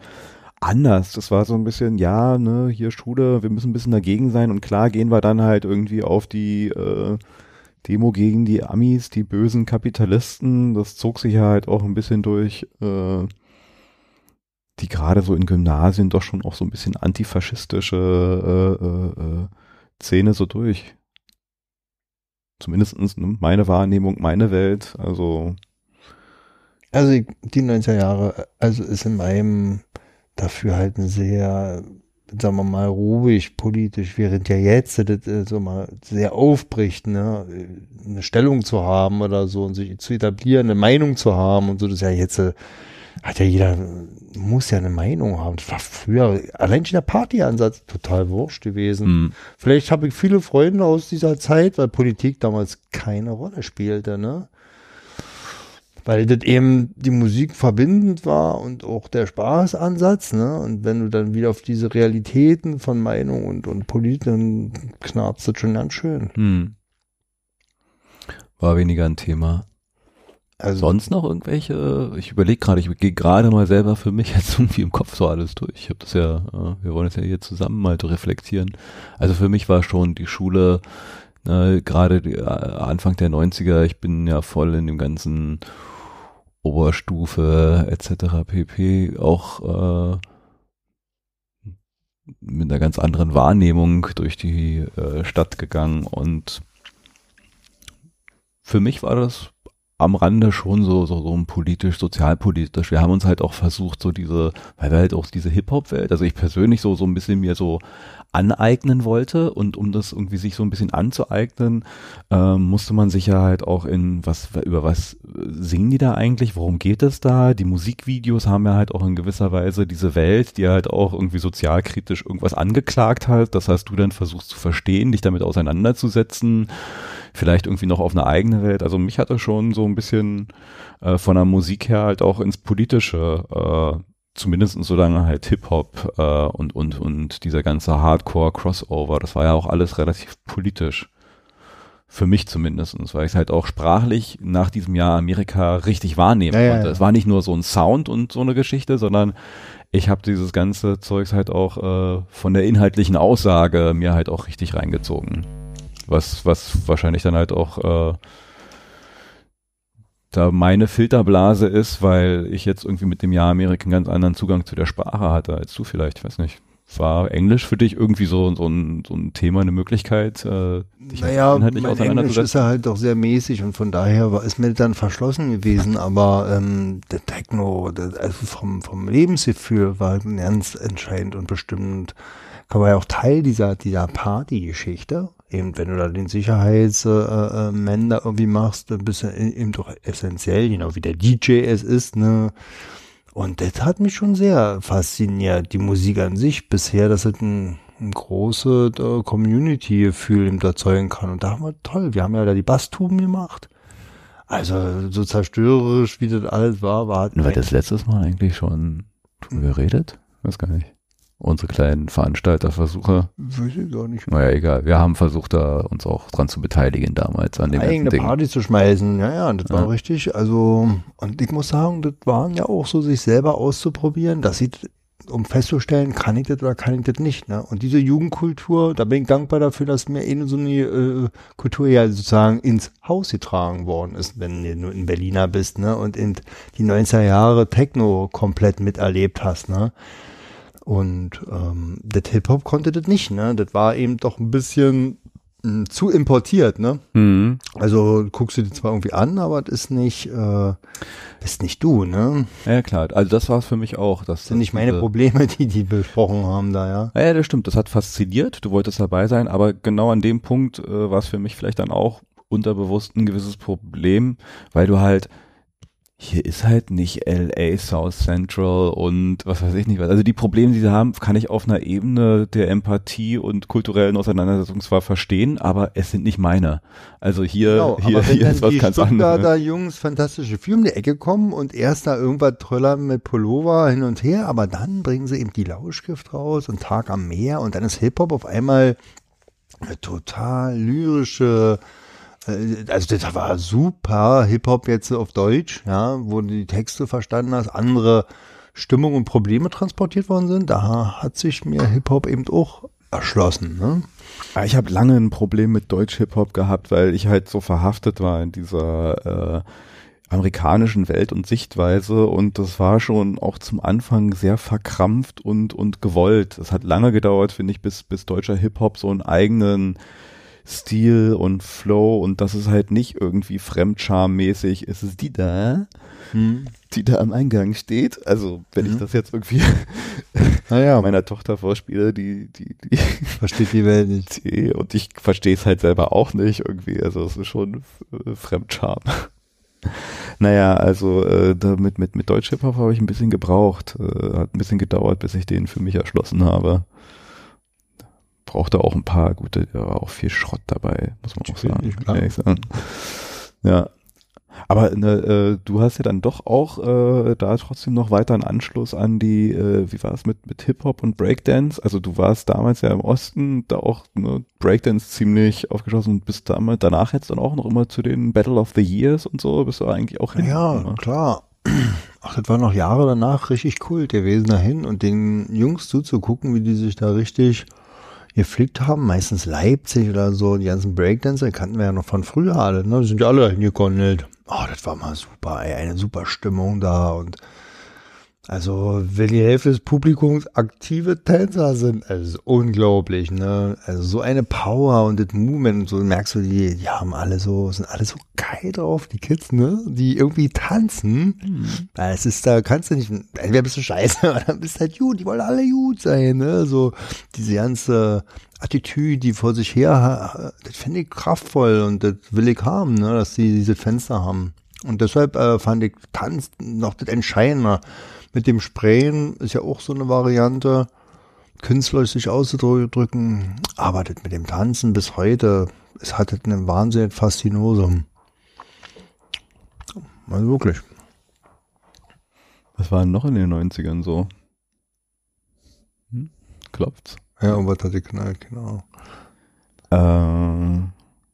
Anders, das war so ein bisschen, ja, ne, hier Schule, wir müssen ein bisschen dagegen sein und klar gehen wir dann halt irgendwie auf die äh, Demo gegen die Amis, die bösen Kapitalisten. Das zog sich ja halt auch ein bisschen durch, äh, die gerade so in Gymnasien doch schon auch so ein bisschen antifaschistische äh, äh, äh, Szene so durch. Zumindestens ne, meine Wahrnehmung, meine Welt, also Also die 90er Jahre, also ist in meinem Dafürhalten sehr, sagen wir mal, ruhig politisch, während ja jetzt das äh, so mal sehr aufbricht, ne, eine Stellung zu haben oder so und sich zu etablieren, eine Meinung zu haben und so, das ist ja jetzt, äh, hat ja jeder, muss ja eine Meinung haben. Das war früher, allein schon der Partyansatz, total wurscht gewesen. hm. Vielleicht habe ich viele Freunde aus dieser Zeit, weil Politik damals keine Rolle spielte, ne? Weil das eben die Musik verbindend war und auch der Spaßansatz, ne? Und wenn du dann wieder auf diese Realitäten von Meinung und, und Politik, dann knarzt das schon ganz schön. Hm. War weniger ein Thema. Also, Sonst noch irgendwelche? Ich überlege gerade, ich gehe gerade mal selber für mich jetzt irgendwie im Kopf so alles durch. Ich habe das ja, äh, wir wollen das ja hier zusammen mal reflektieren. Also für mich war schon die Schule, äh, gerade äh, Anfang der 90er, ich bin ja voll in dem ganzen Oberstufe etc. pp. auch äh, mit einer ganz anderen Wahrnehmung durch die äh, Stadt gegangen und für mich war das am Rande schon so, so, so politisch, sozialpolitisch. Wir haben uns halt auch versucht, so diese, weil wir halt auch diese Hip-Hop-Welt, also ich persönlich so, so ein bisschen mir so aneignen wollte und um das irgendwie sich so ein bisschen anzueignen, ähm, musste man sich ja halt auch in was, über was singen die da eigentlich? Worum geht es da? Die Musikvideos haben ja halt auch in gewisser Weise diese Welt, die halt auch irgendwie sozialkritisch irgendwas angeklagt hat. Das heißt, du dann versuchst zu verstehen, dich damit auseinanderzusetzen vielleicht irgendwie noch auf eine eigene Welt. Also mich hatte schon so ein bisschen äh, von der Musik her halt auch ins Politische, äh, zumindest solange halt Hip-Hop äh, und, und, und dieser ganze Hardcore-Crossover, das war ja auch alles relativ politisch. Für mich zumindestens, weil ich es halt auch sprachlich nach diesem Jahr Amerika richtig wahrnehmen Ja, ja, konnte. ja. Es war nicht nur so ein Sound und so eine Geschichte, sondern ich habe dieses ganze Zeugs halt auch äh, von der inhaltlichen Aussage mir halt auch richtig reingezogen. Was, was wahrscheinlich dann halt auch äh, da meine Filterblase ist, weil ich jetzt irgendwie mit dem Jahr Amerika einen ganz anderen Zugang zu der Sprache hatte als du vielleicht, ich weiß nicht. War Englisch für dich irgendwie so, so, ein, so ein Thema, eine Möglichkeit, äh, dich naja, inhaltlich mein Englisch ist ja halt doch sehr mäßig und von daher war, ist mir dann verschlossen gewesen, aber ähm, der Techno, der, also vom, vom Lebensgefühl war halt ganz entscheidend und bestimmt, kann man ja auch Teil dieser, dieser Party-Geschichte eben, wenn du da den Sicherheitsmann äh, äh, da irgendwie machst, dann bist du eben doch essentiell, genau wie der DJ es ist, ne? Und das hat mich schon sehr fasziniert, die Musik an sich bisher, dass es ein, ein große äh, Community-Gefühl erzeugen kann. Und da haben wir toll, wir haben ja da die Basstuben gemacht. Also so zerstörerisch, wie das alles war, war. War das letztes Mal eigentlich schon drüber geredet? Weiß gar nicht unsere kleinen Veranstalterversuche. Weiß ich gar nicht. Naja, egal. Wir haben versucht, da uns auch dran zu beteiligen damals an dem Eigene Ding. Party zu schmeißen. Ja, ja, das ja. war richtig. Also, und ich muss sagen, das waren ja auch so, sich selber auszuprobieren. Das sieht, um festzustellen, kann ich das oder kann ich das nicht. Ne? Und diese Jugendkultur, da bin ich dankbar dafür, dass mir eben so eine äh, Kultur ja sozusagen ins Haus getragen worden ist, wenn du nur in Berliner bist, ne? Und in die 90er Jahre Techno komplett miterlebt hast, ne? Und ähm, der Hip-Hop konnte das nicht, ne? Das war eben doch ein bisschen mh, hm, zu importiert, ne? Mhm. Also guckst du dir zwar irgendwie an, aber das ist nicht, äh, ist nicht du, ne? Ja, klar. Also das war es für mich auch. Das sind nicht meine Probleme, die die besprochen haben da, ja. Ja, das stimmt. Das hat fasziniert. Du wolltest dabei sein, aber genau an dem Punkt äh, war es für mich vielleicht dann auch unterbewusst ein gewisses Problem, weil du halt hier ist halt nicht LA South Central und was weiß ich nicht was. Also die Probleme, die sie haben, kann ich auf einer Ebene der Empathie und kulturellen Auseinandersetzung zwar verstehen, aber es sind nicht meine. Also hier, genau, hier, hier ist was ganz anderes. da Jungs fantastische Filme um die Ecke kommen und erst da irgendwas tröllern mit Pullover hin und her, aber dann bringen sie eben die Lauschgift raus und Tag am Meer und dann ist Hip-Hop auf einmal eine total lyrische also das war super Hip-Hop jetzt auf Deutsch, ja, wo du die Texte verstanden hast, andere Stimmungen und Probleme transportiert worden sind. Da hat sich mir Hip-Hop eben auch erschlossen. Ne? Ich habe lange ein Problem mit Deutsch-Hip-Hop gehabt, weil ich halt so verhaftet war in dieser äh, amerikanischen Welt und Sichtweise und das war schon auch zum Anfang sehr verkrampft und und gewollt. Es hat lange gedauert, finde ich, bis bis deutscher Hip-Hop so einen eigenen Stil und Flow und das ist halt nicht irgendwie fremdscharmmäßig. Es ist die da, hm. die da am Eingang steht. Also wenn mhm. ich das jetzt irgendwie naja. meiner Tochter vorspiele, die, die, die versteht die Welt nicht. Die, und ich verstehe es halt selber auch nicht irgendwie. Also es ist schon äh, Fremdscham. Naja, also äh, damit mit, mit Deutsch-Hip-Hop habe ich ein bisschen gebraucht. Äh, hat ein bisschen gedauert, bis ich den für mich erschlossen habe brauchte auch ein paar gute, da war auch viel Schrott dabei, muss man auch sagen. sagen. Ja. Aber ne, äh, du hast ja dann doch auch äh, da trotzdem noch weiter einen Anschluss an die, äh, wie war es mit, mit Hip-Hop und Breakdance? Also du warst damals ja im Osten, da auch ne, Breakdance ziemlich aufgeschlossen und bist damals, danach jetzt dann auch noch immer zu den Battle of the Years und so, bist du eigentlich auch hin? Ja, oder? klar. Ach, das war noch Jahre danach richtig Kult gewesen dahin und den Jungs zuzugucken, wie die sich da richtig gepflegt haben, meistens Leipzig oder so, die ganzen Breakdancer, kannten wir ja noch von früher alle, ne? Die sind ja alle hingekonnelt. Oh, das war mal super, ey, eine super Stimmung da und also, wenn die Hälfte des Publikums aktive Tänzer sind, also unglaublich, ne? Also so eine Power und das Movement und so merkst du, die, die haben alle so, sind alle so geil drauf, die Kids, ne? Die irgendwie tanzen. Mhm. Es ist, da kannst du nicht, entweder bist du scheiße oder bist halt gut, die wollen alle gut sein, ne? So, diese ganze Attitüde, die vor sich her, das finde ich kraftvoll und das will ich haben, ne? Dass sie diese Fenster haben. Und deshalb äh, fand ich Tanz noch das Entscheidende mit dem Sprayen ist ja auch so eine Variante, künstlerisch sich auszudrücken. Arbeitet mit dem Tanzen bis heute. Es hat einen Wahnsinn Faszinosum. Also wirklich. Was war denn noch in den 90ern so? Hm? Klopft's? Ja, und was hat geknallt, genau. Äh,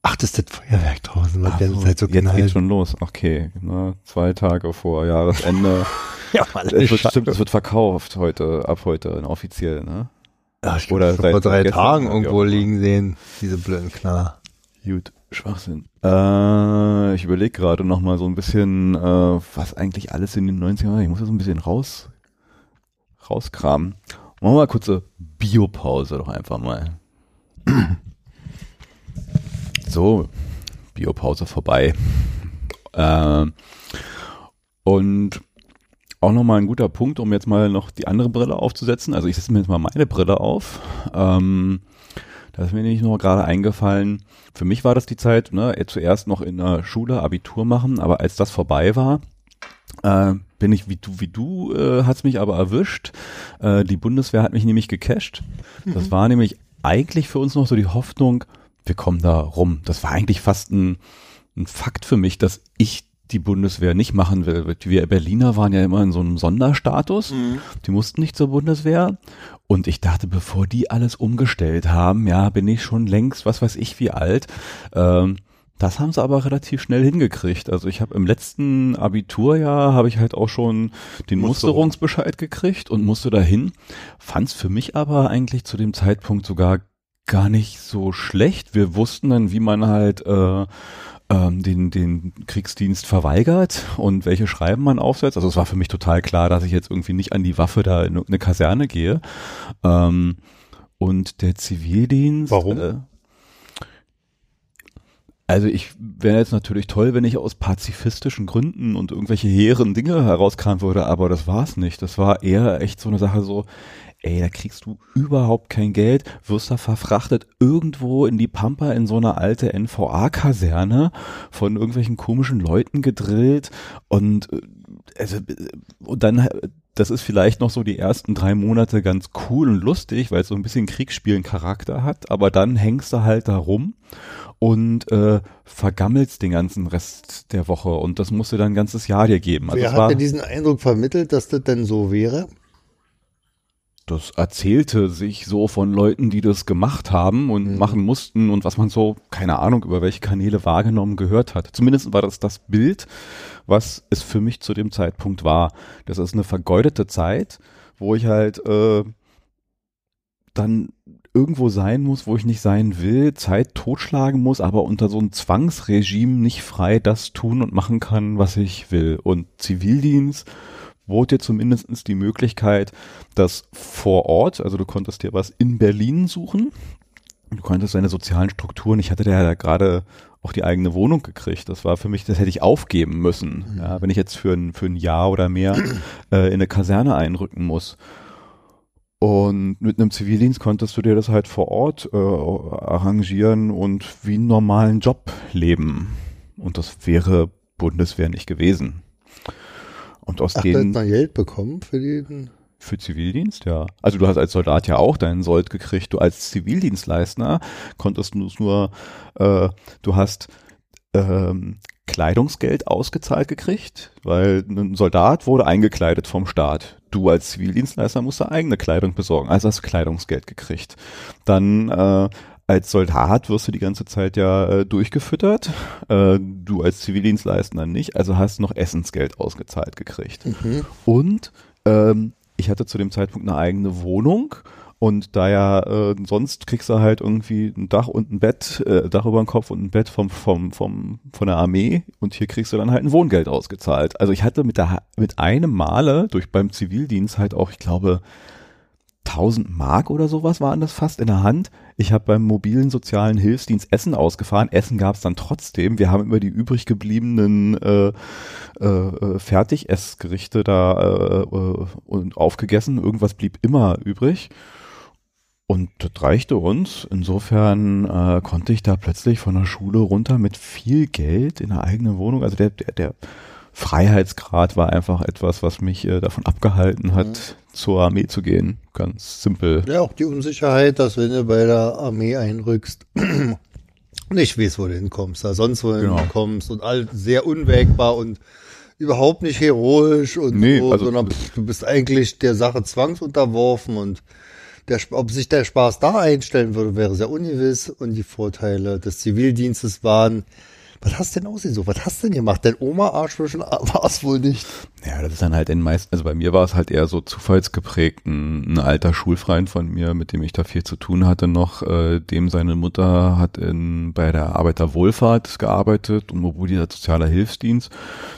Ach, das ist das Feuerwerk draußen, was so, halt so Jetzt geht schon los. Okay, ne, zwei Tage vor Jahresende. ja, es wird, stimmt, es wird verkauft heute, ab heute, offiziell, ne? Ja, ich Oder seit vor drei Tagen irgendwo liegen sehen, diese blöden Knaller. Gut, Schwachsinn. Äh, ich überlege gerade noch mal so ein bisschen, äh, was eigentlich alles in den 90ern war. Ich muss ja so ein bisschen raus, rauskramen. Machen wir mal kurze Biopause doch einfach mal. So, Biopause vorbei. Äh, und auch nochmal ein guter Punkt, um jetzt mal noch die andere Brille aufzusetzen. Also ich setze mir jetzt mal meine Brille auf. Ähm, da ist mir nämlich noch gerade eingefallen. Für mich war das die Zeit, ne, zuerst noch in der Schule Abitur machen, aber als das vorbei war, äh, bin ich wie du, wie du äh, hat's mich aber erwischt. Äh, die Bundeswehr hat mich nämlich gecasht. Das mhm. war nämlich eigentlich für uns noch so die Hoffnung, wir kommen da rum. Das war eigentlich fast ein, ein Fakt für mich, dass ich die Bundeswehr nicht machen will. Wir Berliner waren ja immer in so einem Sonderstatus. Mhm. Die mussten nicht zur Bundeswehr. Und ich dachte, bevor die alles umgestellt haben, ja, bin ich schon längst, was weiß ich, wie alt. Ähm, das haben sie aber relativ schnell hingekriegt. Also ich habe im letzten Abiturjahr habe ich halt auch schon den Musterung. Musterungsbescheid gekriegt und musste dahin. Fand es für mich aber eigentlich zu dem Zeitpunkt sogar gar nicht so schlecht. Wir wussten dann, wie man halt äh, ähm, den, den Kriegsdienst verweigert und welche Schreiben man aufsetzt. Also es war für mich total klar, dass ich jetzt irgendwie nicht an die Waffe da in eine Kaserne gehe. Ähm, und der Zivildienst. Warum? Äh, also ich wäre jetzt natürlich toll, wenn ich aus pazifistischen Gründen und irgendwelche hehren Dinge herauskramen würde, aber das war's nicht. Das war eher echt so eine Sache so, ey, da kriegst du überhaupt kein Geld, wirst da verfrachtet irgendwo in die Pampa in so eine alte NVA-Kaserne von irgendwelchen komischen Leuten gedrillt und äh, also und dann das ist vielleicht noch so die ersten drei Monate ganz cool und lustig, weil es so ein bisschen Kriegsspielen Charakter hat, aber dann hängst du halt da rum und äh, vergammelst den ganzen Rest der Woche und das musst du dann ein ganzes Jahr dir geben. Also Wer hat dir diesen Eindruck vermittelt, dass das denn so wäre? Das erzählte sich so von Leuten, die das gemacht haben und mhm. machen mussten und was man so, keine Ahnung, über welche Kanäle wahrgenommen gehört hat. Zumindest war das das Bild, was es für mich zu dem Zeitpunkt war. Das ist eine vergeudete Zeit, wo ich halt äh, dann irgendwo sein muss, wo ich nicht sein will, Zeit totschlagen muss, aber unter so einem Zwangsregime nicht frei das tun und machen kann, was ich will. Und Zivildienst bot dir zumindest die Möglichkeit, dass vor Ort, also du konntest dir was in Berlin suchen, du konntest deine sozialen Strukturen, ich hatte ja gerade auch die eigene Wohnung gekriegt. Das war für mich, das hätte ich aufgeben müssen, mhm. ja, wenn ich jetzt für ein, für ein Jahr oder mehr äh, in eine Kaserne einrücken muss. Und mit einem Zivildienst konntest du dir das halt vor Ort äh, arrangieren und wie einen normalen Job leben. Und das wäre Bundeswehr nicht gewesen. Und aus Ach, denen. Du hast Geld bekommen für den? Für Zivildienst, ja. Also du hast als Soldat ja auch deinen Sold gekriegt. Du als Zivildienstleister konntest du nur, äh, du hast ähm, Kleidungsgeld ausgezahlt gekriegt, weil ein Soldat wurde eingekleidet vom Staat. Du als Zivildienstleister musst du eigene Kleidung besorgen, also hast du Kleidungsgeld gekriegt. Dann äh, als Soldat wirst du die ganze Zeit ja äh, durchgefüttert. Äh, du als Zivildienstleister nicht, also hast noch Essensgeld ausgezahlt gekriegt. Mhm. Und ähm, ich hatte zu dem Zeitpunkt eine eigene Wohnung. Und da ja äh, sonst kriegst du halt irgendwie ein Dach und ein Bett, äh, Dach über den Kopf und ein Bett vom, vom, vom, von der Armee und hier kriegst du dann halt ein Wohngeld ausgezahlt. Also ich hatte mit der mit einem Male durch beim Zivildienst halt auch, ich glaube, 1000 Mark oder sowas waren das fast in der Hand. Ich habe beim mobilen sozialen Hilfsdienst Essen ausgefahren. Essen gab es dann trotzdem. Wir haben immer die übrig gebliebenen äh, äh, äh, Fertigessgerichte da äh, äh, und aufgegessen. Irgendwas blieb immer übrig. Und das reichte uns. Insofern äh, konnte ich da plötzlich von der Schule runter mit viel Geld in der eigenen Wohnung. Also der, der, der Freiheitsgrad war einfach etwas, was mich äh, davon abgehalten hat, mhm. zur Armee zu gehen. Ganz simpel. Ja, auch die Unsicherheit, dass wenn du bei der Armee einrückst, nicht weißt, wo du hinkommst, da sonst wo du genau. hinkommst und all sehr unwägbar und überhaupt nicht heroisch und nee, so, also, sondern pff, du bist eigentlich der Sache zwangsunterworfen und der, ob sich der Spaß da einstellen würde, wäre sehr ungewiss und die Vorteile des Zivildienstes waren, was hast denn so? Was hast denn gemacht? Dein Oma Arschwischen war es wohl nicht. Ja, das ist dann halt in meisten, also bei mir war es halt eher so zufallsgeprägt. Ein, ein, alter Schulfreund von mir, mit dem ich da viel zu tun hatte noch, äh, dem seine Mutter hat in, bei der Arbeiterwohlfahrt gearbeitet und mobilisierter sozialer Hilfsdienst.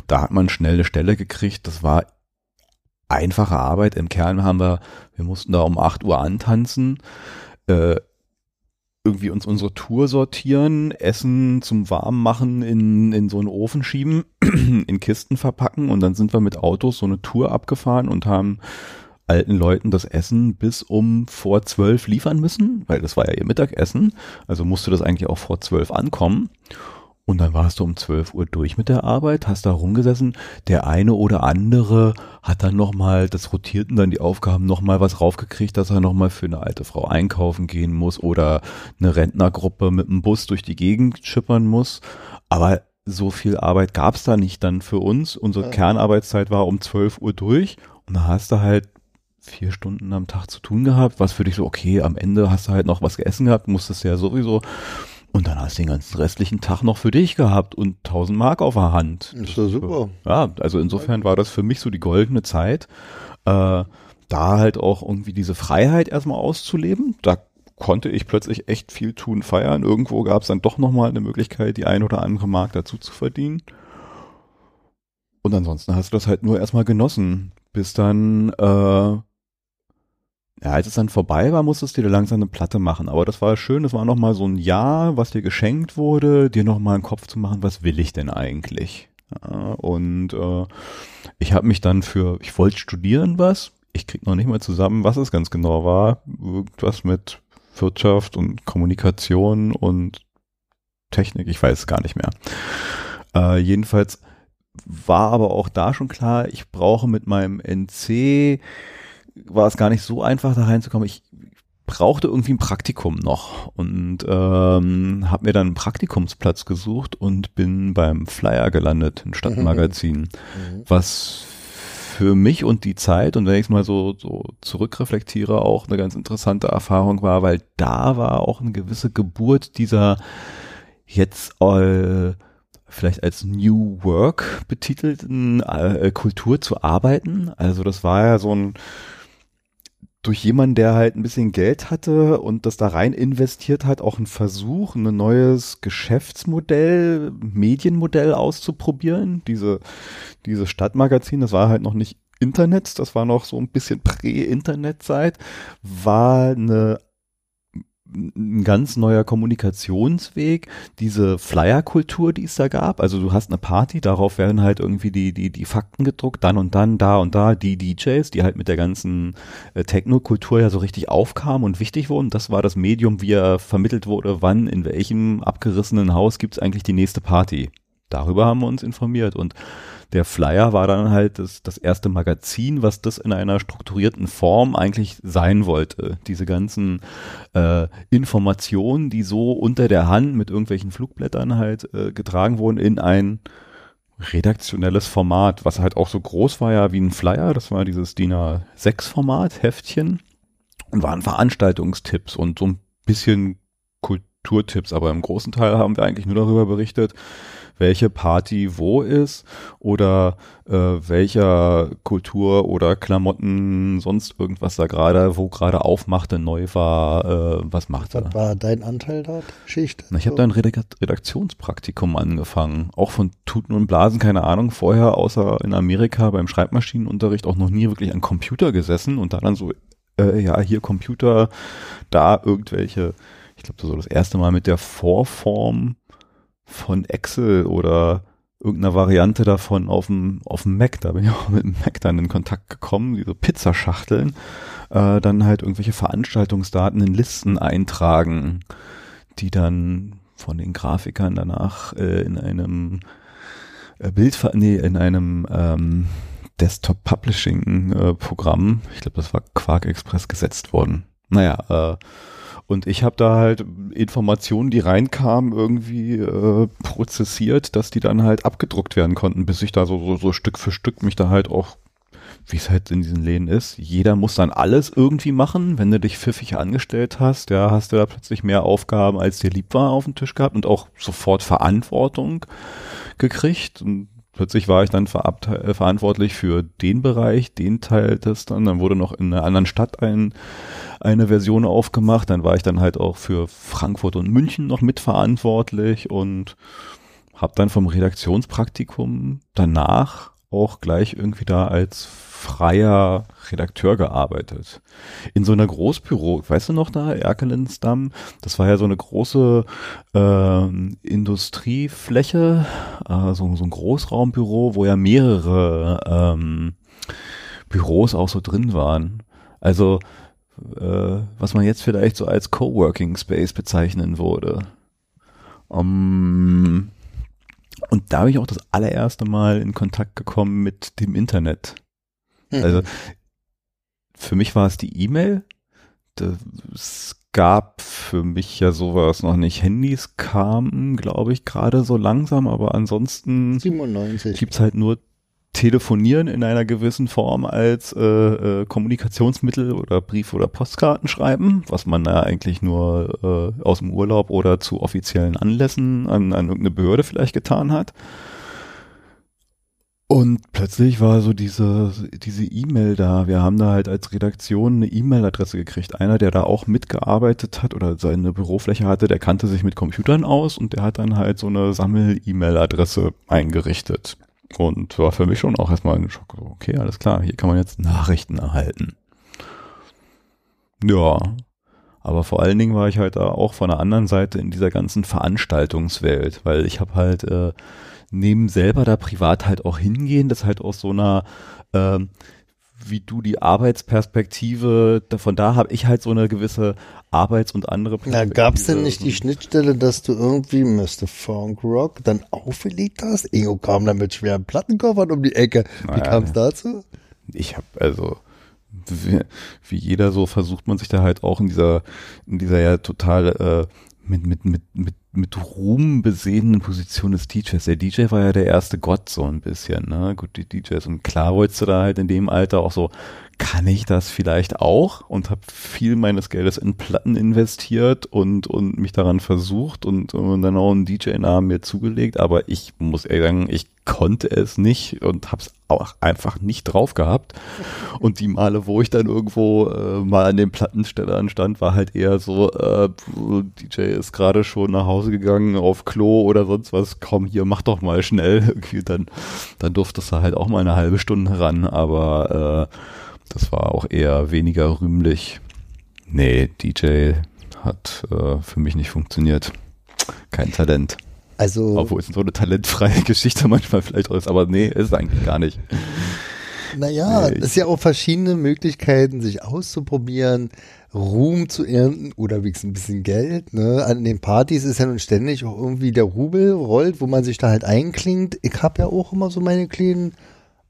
Da hat man schnell eine Stelle gekriegt. Das war einfache Arbeit. Im Kern haben wir, wir mussten da um 8 Uhr antanzen, äh, irgendwie uns unsere Tour sortieren, Essen zum Warmmachen in, in so einen Ofen schieben, in Kisten verpacken und dann sind wir mit Autos so eine Tour abgefahren und haben alten Leuten das Essen bis um vor zwölf liefern müssen, weil das war ja ihr Mittagessen, also musste das eigentlich auch vor zwölf ankommen. Und dann warst du um 12 Uhr durch mit der Arbeit, hast da rumgesessen. Der eine oder andere hat dann nochmal, das rotierten dann die Aufgaben, nochmal was raufgekriegt, dass er nochmal für eine alte Frau einkaufen gehen muss oder eine Rentnergruppe mit dem Bus durch die Gegend schippern muss. Aber so viel Arbeit gab's da nicht dann für uns. Unsere ja. Kernarbeitszeit war um 12 Uhr durch und da hast du halt vier Stunden am Tag zu tun gehabt, was für dich so, okay, am Ende hast du halt noch was gegessen gehabt, musstest ja sowieso und dann hast du den ganzen restlichen Tag noch für dich gehabt und 1000 Mark auf der Hand. ist ja super. Ja, also insofern war das für mich so die goldene Zeit, äh, da halt auch irgendwie diese Freiheit erstmal auszuleben. Da konnte ich plötzlich echt viel tun, feiern. Irgendwo gab es dann doch nochmal eine Möglichkeit, die ein oder andere Mark dazu zu verdienen. Und ansonsten hast du das halt nur erstmal genossen, bis dann äh, ja, als es dann vorbei war, musstest du dir langsam eine Platte machen. Aber das war schön, das war nochmal so ein Jahr, was dir geschenkt wurde, dir nochmal einen Kopf zu machen, was will ich denn eigentlich? Und äh, ich habe mich dann für, ich wollte studieren was, ich krieg noch nicht mal zusammen, was es ganz genau war. Irgendwas mit Wirtschaft und Kommunikation und Technik, ich weiß es gar nicht mehr. Äh, jedenfalls war aber auch da schon klar, ich brauche mit meinem NC war es gar nicht so einfach, da reinzukommen. Ich brauchte irgendwie ein Praktikum noch und ähm, habe mir dann einen Praktikumsplatz gesucht und bin beim Flyer gelandet, ein Stadtmagazin, mhm. was für mich und die Zeit und wenn ich es mal so, so zurückreflektiere, auch eine ganz interessante Erfahrung war, weil da war auch eine gewisse Geburt dieser jetzt äh, vielleicht als New Work betitelten äh, Kultur zu arbeiten. Also das war ja so ein durch jemanden, der halt ein bisschen Geld hatte und das da rein investiert hat, auch ein Versuch, ein neues Geschäftsmodell, Medienmodell auszuprobieren. Diese, diese Stadtmagazin, das war halt noch nicht Internet, das war noch so ein bisschen Prä-Internet-Zeit, war eine ein ganz neuer Kommunikationsweg, diese Flyer-Kultur, die es da gab. Also du hast eine Party, darauf werden halt irgendwie die, die, die Fakten gedruckt, dann und dann, da und da, die DJs, die halt mit der ganzen äh, Techno-Kultur ja so richtig aufkamen und wichtig wurden. Das war das Medium, wie er vermittelt wurde, wann, in welchem abgerissenen Haus gibt's eigentlich die nächste Party. Darüber haben wir uns informiert und der Flyer war dann halt das, das erste Magazin, was das in einer strukturierten Form eigentlich sein wollte. Diese ganzen äh, Informationen, die so unter der Hand mit irgendwelchen Flugblättern halt äh, getragen wurden in ein redaktionelles Format, was halt auch so groß war ja wie ein Flyer. Das war dieses DIN A6 Format, Heftchen und waren Veranstaltungstipps und so ein bisschen Kulturtipps, aber im großen Teil haben wir eigentlich nur darüber berichtet, welche Party wo ist oder äh, welcher Kultur oder Klamotten sonst irgendwas da gerade, wo gerade aufmachte, neu war, äh, was machte. Was war dein Anteil dort? Schicht? Na, ich habe da ein Redaktionspraktikum angefangen, auch von Tuten und Blasen, keine Ahnung, vorher außer in Amerika beim Schreibmaschinenunterricht auch noch nie wirklich an Computer gesessen und da dann so, äh, ja, hier Computer, da irgendwelche ich glaube, so das erste Mal mit der Vorform von Excel oder irgendeiner Variante davon auf dem, auf dem Mac, da bin ich auch mit dem Mac dann in Kontakt gekommen, diese Pizzaschachteln, äh, dann halt irgendwelche Veranstaltungsdaten in Listen eintragen, die dann von den Grafikern danach äh, in einem äh, Bild, nee, in einem ähm, Desktop Publishing äh, Programm, ich glaube, das war Quark Express gesetzt worden. Naja, äh, und ich habe da halt Informationen, die reinkamen, irgendwie äh, prozessiert, dass die dann halt abgedruckt werden konnten, bis ich da so, so, so Stück für Stück mich da halt auch wie es halt in diesen Läden ist. Jeder muss dann alles irgendwie machen. Wenn du dich pfiffig angestellt hast, ja, hast du da plötzlich mehr Aufgaben, als dir lieb war, auf dem Tisch gehabt und auch sofort Verantwortung gekriegt. Und plötzlich war ich dann äh, verantwortlich für den Bereich, den Teil das dann. Dann wurde noch in einer anderen Stadt ein, eine Version aufgemacht. Dann war ich dann halt auch für Frankfurt und München noch mitverantwortlich und habe dann vom Redaktionspraktikum danach auch gleich irgendwie da als freier Redakteur gearbeitet. In so einer Großbüro, weißt du noch da, Erkelensdamm? Das war ja so eine große äh, Industriefläche, äh, so, so ein Großraumbüro, wo ja mehrere ähm, Büros auch so drin waren. Also äh, was man jetzt vielleicht so als Coworking Space bezeichnen würde. Um, und da bin ich auch das allererste Mal in Kontakt gekommen mit dem Internet. Mhm. Also für mich war es die E-Mail. Es gab für mich ja sowas noch nicht. Handys kamen, glaube ich, gerade so langsam, aber ansonsten 97. gibt's halt nur Telefonieren in einer gewissen Form als äh, äh, Kommunikationsmittel oder Brief- oder Postkarten schreiben, was man ja eigentlich nur äh, aus dem Urlaub oder zu offiziellen Anlässen an, an irgendeine Behörde vielleicht getan hat. Und plötzlich war so diese diese E-Mail da. Wir haben da halt als Redaktion eine E-Mail-Adresse gekriegt. Einer, der da auch mitgearbeitet hat oder seine Bürofläche hatte, der kannte sich mit Computern aus und der hat dann halt so eine Sammel-E-Mail-Adresse eingerichtet. Und war für mich schon auch erstmal ein Schock. Okay, alles klar, hier kann man jetzt Nachrichten erhalten. Ja, aber vor allen Dingen war ich halt da auch von der anderen Seite in dieser ganzen Veranstaltungswelt, weil ich habe halt äh, neben selber da privat halt auch hingehen, das halt aus so einer äh, wie du die Arbeitsperspektive, von da habe ich halt so eine gewisse Arbeits- und andere Na, gab es denn nicht die Schnittstelle, dass du irgendwie Mr. Funk Rock dann aufgelegt hast? Ingo kam dann mit schweren Plattenkoffern um die Ecke. Wie naja, kam es dazu? Ich habe also wie, wie, jeder so versucht man sich da halt auch in dieser in dieser ja total äh, mit mit mit mit mit Ruhm besehenen Position des DJs. Der DJ war ja der erste Gott so ein bisschen, ne? Gut, die DJs. Und klar wolltest du da halt in dem Alter auch so, kann ich das vielleicht auch? Und habe viel meines Geldes in Platten investiert und, und mich daran versucht und, und dann auch einen DJ-Namen mir zugelegt. Aber ich muss ehrlich sagen, ich konnte es nicht und habe es auch einfach nicht drauf gehabt. Und die Male, wo ich dann irgendwo äh, mal an den Plattenstellern stand, war halt eher so, äh, DJ ist gerade schon nach Hause gegangen auf Klo oder sonst was. Komm, hier, mach doch mal schnell. Dann, dann durftest du halt auch mal eine halbe Stunde ran, aber äh, das war auch eher weniger rühmlich. Nee, DJ hat äh, für mich nicht funktioniert. Kein Talent. Also. Obwohl es so eine talentfreie Geschichte manchmal vielleicht ist, aber nee, ist eigentlich gar nicht. Naja, nee, es ist ja auch verschiedene Möglichkeiten, sich auszuprobieren, Ruhm zu ernten oder wenigstens ein bisschen Geld. Ne? An den Partys ist ja nun ständig auch irgendwie der Rubel rollt, wo man sich da halt einklingt. Ich habe ja auch immer so meine kleinen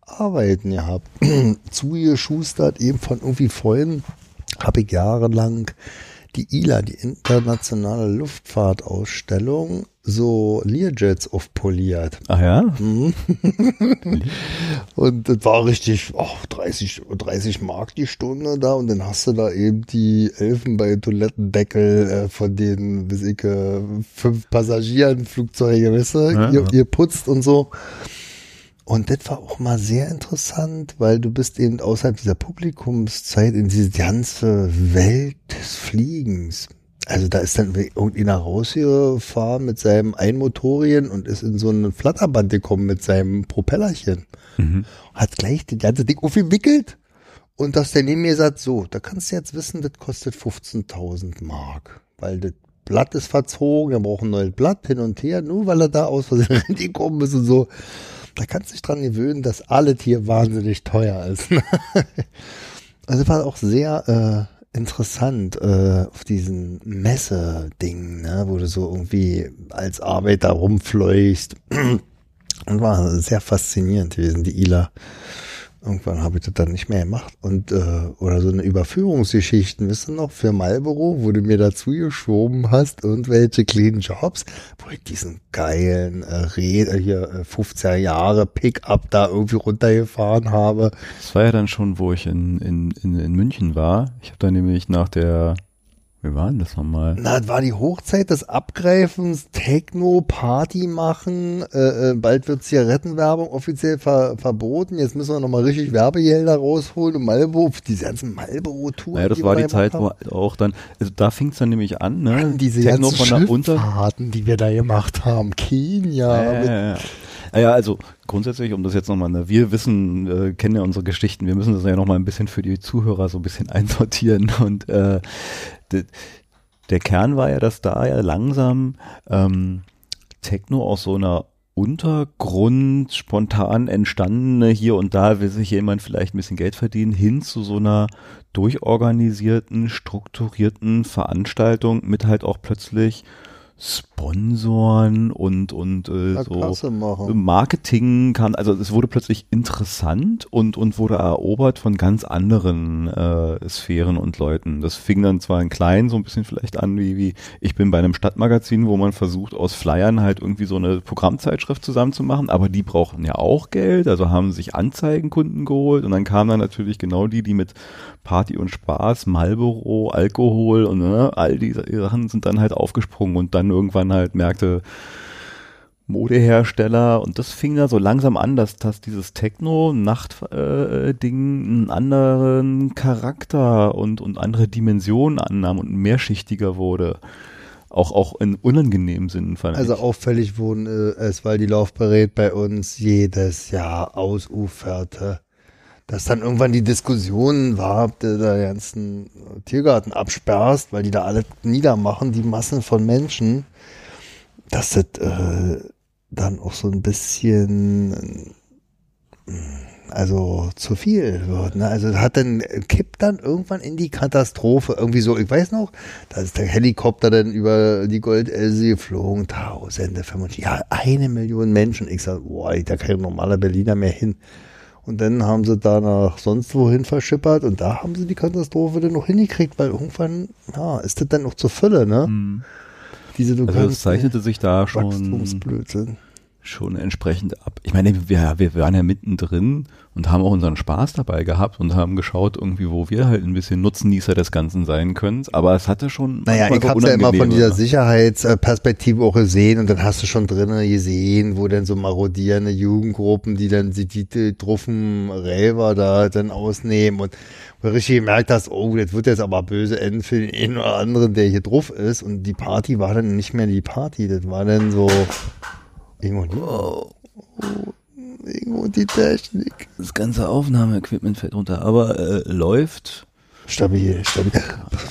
Arbeiten gehabt. Zugeschustert eben von irgendwie Freunden habe ich jahrelang die ILA, die internationale Luftfahrtausstellung, so Learjets aufpoliert. Ach ja? Mhm. und das war richtig, oh, 30, 30 Mark die Stunde da und dann hast du da eben die Elfenbein-Toilettendeckel äh, von den, weiß ich, äh, fünf Passagieren, Flugzeuge, weißt du, ja, ihr, ihr putzt und so. Und das war auch mal sehr interessant, weil du bist eben außerhalb dieser Publikumszeit in diese ganze Welt des Fliegens. Also da ist dann irgendeiner rausgefahren mit seinem Einmotorien und ist in so ein Flatterband gekommen mit seinem Propellerchen. Mhm. Hat gleich das ganze Ding aufgewickelt und dass der neben mir sagt, so, da kannst du jetzt wissen, das kostet 15.000 Mark, weil das Blatt ist verzogen, er braucht ein neues Blatt hin und her, nur weil er da aus Versehen gekommen ist und so da kannst du dich dran gewöhnen, dass alles hier wahnsinnig teuer ist. also war auch sehr äh, interessant äh, auf diesen Messe-Ding, ne, wo du so irgendwie als Arbeiter rumfleuchst. Und war sehr faszinierend gewesen, die Ila. Irgendwann habe ich das dann nicht mehr gemacht. Und, äh, oder so eine Überführungsgeschichten, wisst ihr noch, für Marlboro, wo du mir dazu geschoben hast, irgendwelche kleinen Jobs, wo ich diesen geilen äh, Red, äh, hier äh, 50er Jahre Pickup da irgendwie runtergefahren habe. Das war ja dann schon, wo ich in, in, in, in München war. Ich habe da nämlich nach der wie war denn das nochmal? Na, das war die Hochzeit des Abgreifens, Techno, Party machen, äh, äh, bald wird Zigarettenwerbung offiziell ver verboten, jetzt müssen wir nochmal richtig Werbegelder rausholen und Marlboro, diese ganzen Marlboro-Touren. Naja, das war die Zeit, wo auch dann, also da fing es dann nämlich an, ne? Diese Techno ganzen von der Unter die wir da gemacht haben, Kenia. Äh, Ah ja, also grundsätzlich, um das jetzt nochmal, ne, wir wissen, äh, kennen ja unsere Geschichten, wir müssen das ja nochmal ein bisschen für die Zuhörer so ein bisschen einsortieren. Und äh, de, der Kern war ja, dass da ja langsam ähm, Techno aus so einer Untergrund spontan entstandene hier und da will sich jemand vielleicht ein bisschen Geld verdienen, hin zu so einer durchorganisierten, strukturierten Veranstaltung mit halt auch plötzlich Sponsoren und und äh, so Marketing kann also es wurde plötzlich interessant und und wurde erobert von ganz anderen äh, Sphären und Leuten. Das fing dann zwar in klein so ein bisschen vielleicht an wie wie ich bin bei einem Stadtmagazin, wo man versucht aus Flyern halt irgendwie so eine Programmzeitschrift zusammenzumachen, aber die brauchen ja auch Geld, also haben sich Anzeigenkunden geholt und dann kamen dann natürlich genau die, die mit Party und Spaß, Marlboro, Alkohol und ne, all diese Sachen sind dann halt aufgesprungen und dann irgendwann halt merkte, Modehersteller und das fing da so langsam an, dass, dass dieses Techno-Nacht-Ding äh, einen anderen Charakter und, und andere Dimensionen annahm und mehrschichtiger wurde. Auch, auch in unangenehmen Sinn fand Also ich. auffällig wurden äh, es, weil die Laufberät bei uns jedes Jahr ausuferte dass dann irgendwann die Diskussion war, ob du da ganzen Tiergarten absperrst, weil die da alle niedermachen, die Massen von Menschen, dass das äh, dann auch so ein bisschen also zu viel wird. Ne? Also hat dann kippt dann irgendwann in die Katastrophe irgendwie so. Ich weiß noch, da ist der Helikopter dann über die Goldelse geflogen, Tausende, 25, ja eine Million Menschen. Ich sag, boah, da kann ein normaler Berliner mehr hin. Und dann haben sie da nach sonst wohin verschippert und da haben sie die Katastrophe dann noch hingekriegt, weil irgendwann, ja, ist das dann noch zur Fülle, ne? Mhm. Diese, du also es zeichnete sich da schon schon entsprechend ab. Ich meine, wir, wir waren ja mittendrin und haben auch unseren Spaß dabei gehabt und haben geschaut, irgendwie, wo wir halt ein bisschen Nutznießer des Ganzen sein können. Aber es hatte schon. Naja, ich habe ja immer von dieser Sicherheitsperspektive auch gesehen und dann hast du schon drinnen gesehen, wo dann so marodierende Jugendgruppen, die dann die, die, die Truffen Räver da dann ausnehmen und wo du richtig gemerkt hast, oh, das wird jetzt aber böse enden für den einen oder anderen, der hier drauf ist. Und die Party war dann nicht mehr die Party, das war dann so. Irgendwo oh, oh, irgendwo die Technik. Das ganze Aufnahmeequipment fällt runter, aber äh, läuft. Stabil, stabil.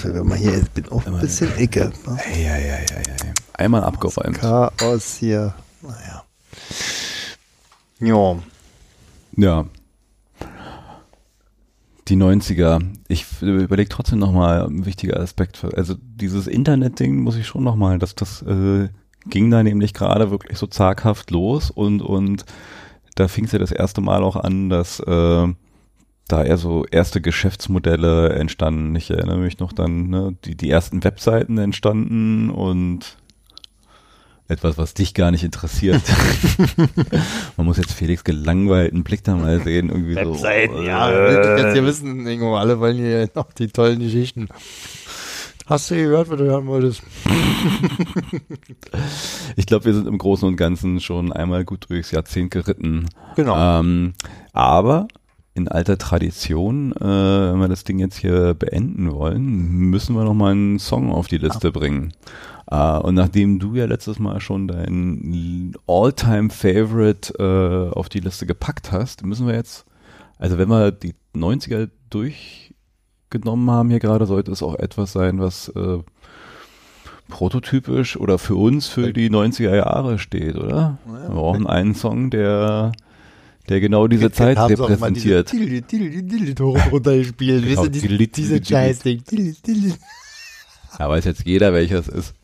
Wenn man hier, ich bin auch ein bisschen ecke. Ja, ja, ja, ja. Einmal abgeräumt. Chaos hier. Naja. Ja. Ja. Die 90er. Ich überlege trotzdem nochmal ein wichtiger Aspekt. Also dieses Internet-Ding muss ich schon nochmal, dass das äh, ging da nämlich gerade wirklich so zaghaft los und, und da fing es ja das erste Mal auch an, dass äh, da eher so erste Geschäftsmodelle entstanden. Ich erinnere mich noch dann, ne, die, die ersten Webseiten entstanden und etwas, was dich gar nicht interessiert. Man muss jetzt Felix gelangweilten Blick da mal sehen. Irgendwie Webseiten, so, ja. Äh, jetzt hier wissen, irgendwo alle wollen hier noch die tollen Geschichten. Hast du gehört, was du hören wolltest? ich glaube, wir sind im Großen und Ganzen schon einmal gut durchs Jahrzehnt geritten. Genau. Ähm, aber in alter Tradition, äh, wenn wir das Ding jetzt hier beenden wollen, müssen wir noch mal einen Song auf die Liste ja. bringen. Uh, und nachdem du ja letztes Mal schon dein All-Time-Favorite uh, auf die Liste gepackt hast, müssen wir jetzt, also wenn wir die 90er durch genommen haben hier gerade, sollte es auch etwas sein, was äh, prototypisch oder für uns für die 90er Jahre steht, oder? Wir brauchen einen Song, der der genau diese Zeit repräsentiert. Runtergespielt, genau, diese Scheißding. Ja, weiß jetzt jeder, welches ist.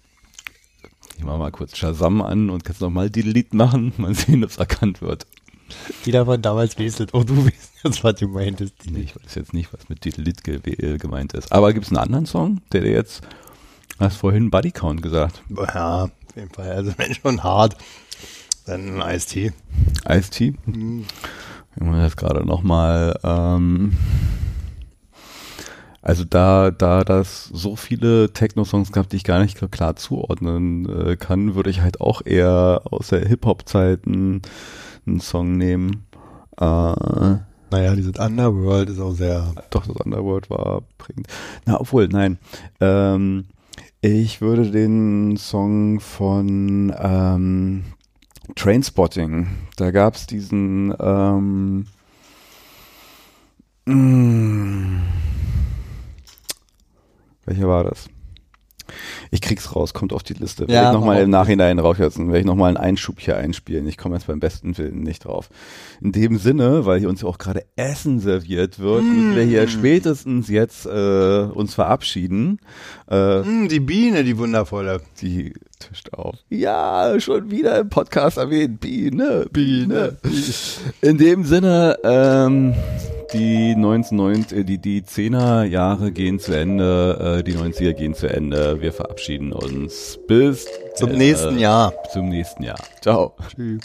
Ich mach mal kurz Shazam an und kannst nochmal die Lied machen, mal sehen, ob es erkannt wird. Jeder von damals wesselt. Oh, du weißt jetzt, was du meintest. Nee, ich weiß jetzt nicht, was mit Lit gemeint ist. Aber gibt es einen anderen Song, der dir jetzt, hast vorhin Buddy Count gesagt. Ja, auf jeden Fall. Also wenn schon hart, dann Ice-T. Ice-T? Mhm. Ich muss jetzt gerade nochmal, ähm, also da, da das so viele Techno-Songs gab, die ich gar nicht klar zuordnen äh, kann, würde ich halt auch eher aus der Hip-Hop-Zeiten einen Song nehmen. Äh, naja, dieses Underworld ist auch sehr. Doch, das Underworld war prägend. Na, obwohl, nein. Ähm, ich würde den Song von ähm, Trainspotting. Da gab es diesen ähm, mh, welcher war das? Ich krieg's raus, kommt auf die Liste. Werde Ja, ich nochmal im. Nachhinein raussetzen, werde ich nochmal einen Einschub hier einspielen. Ich komme jetzt beim besten Willen nicht drauf. In dem Sinne, weil hier uns ja auch gerade Essen serviert wird, müssen wir Mm. hier spätestens jetzt äh, uns verabschieden. Äh, Hm, die Biene, die wundervolle. die tischt auf. Ja, schon wieder im Podcast erwähnt. Biene, Biene. In dem Sinne, ähm, die 1990, äh, die, die 10er Jahre gehen zu Ende, äh, die 90er gehen zu Ende. Wir verabschieden uns. Bis Zum äh, nächsten Jahr. Zum nächsten Jahr. Ciao. Tschüss.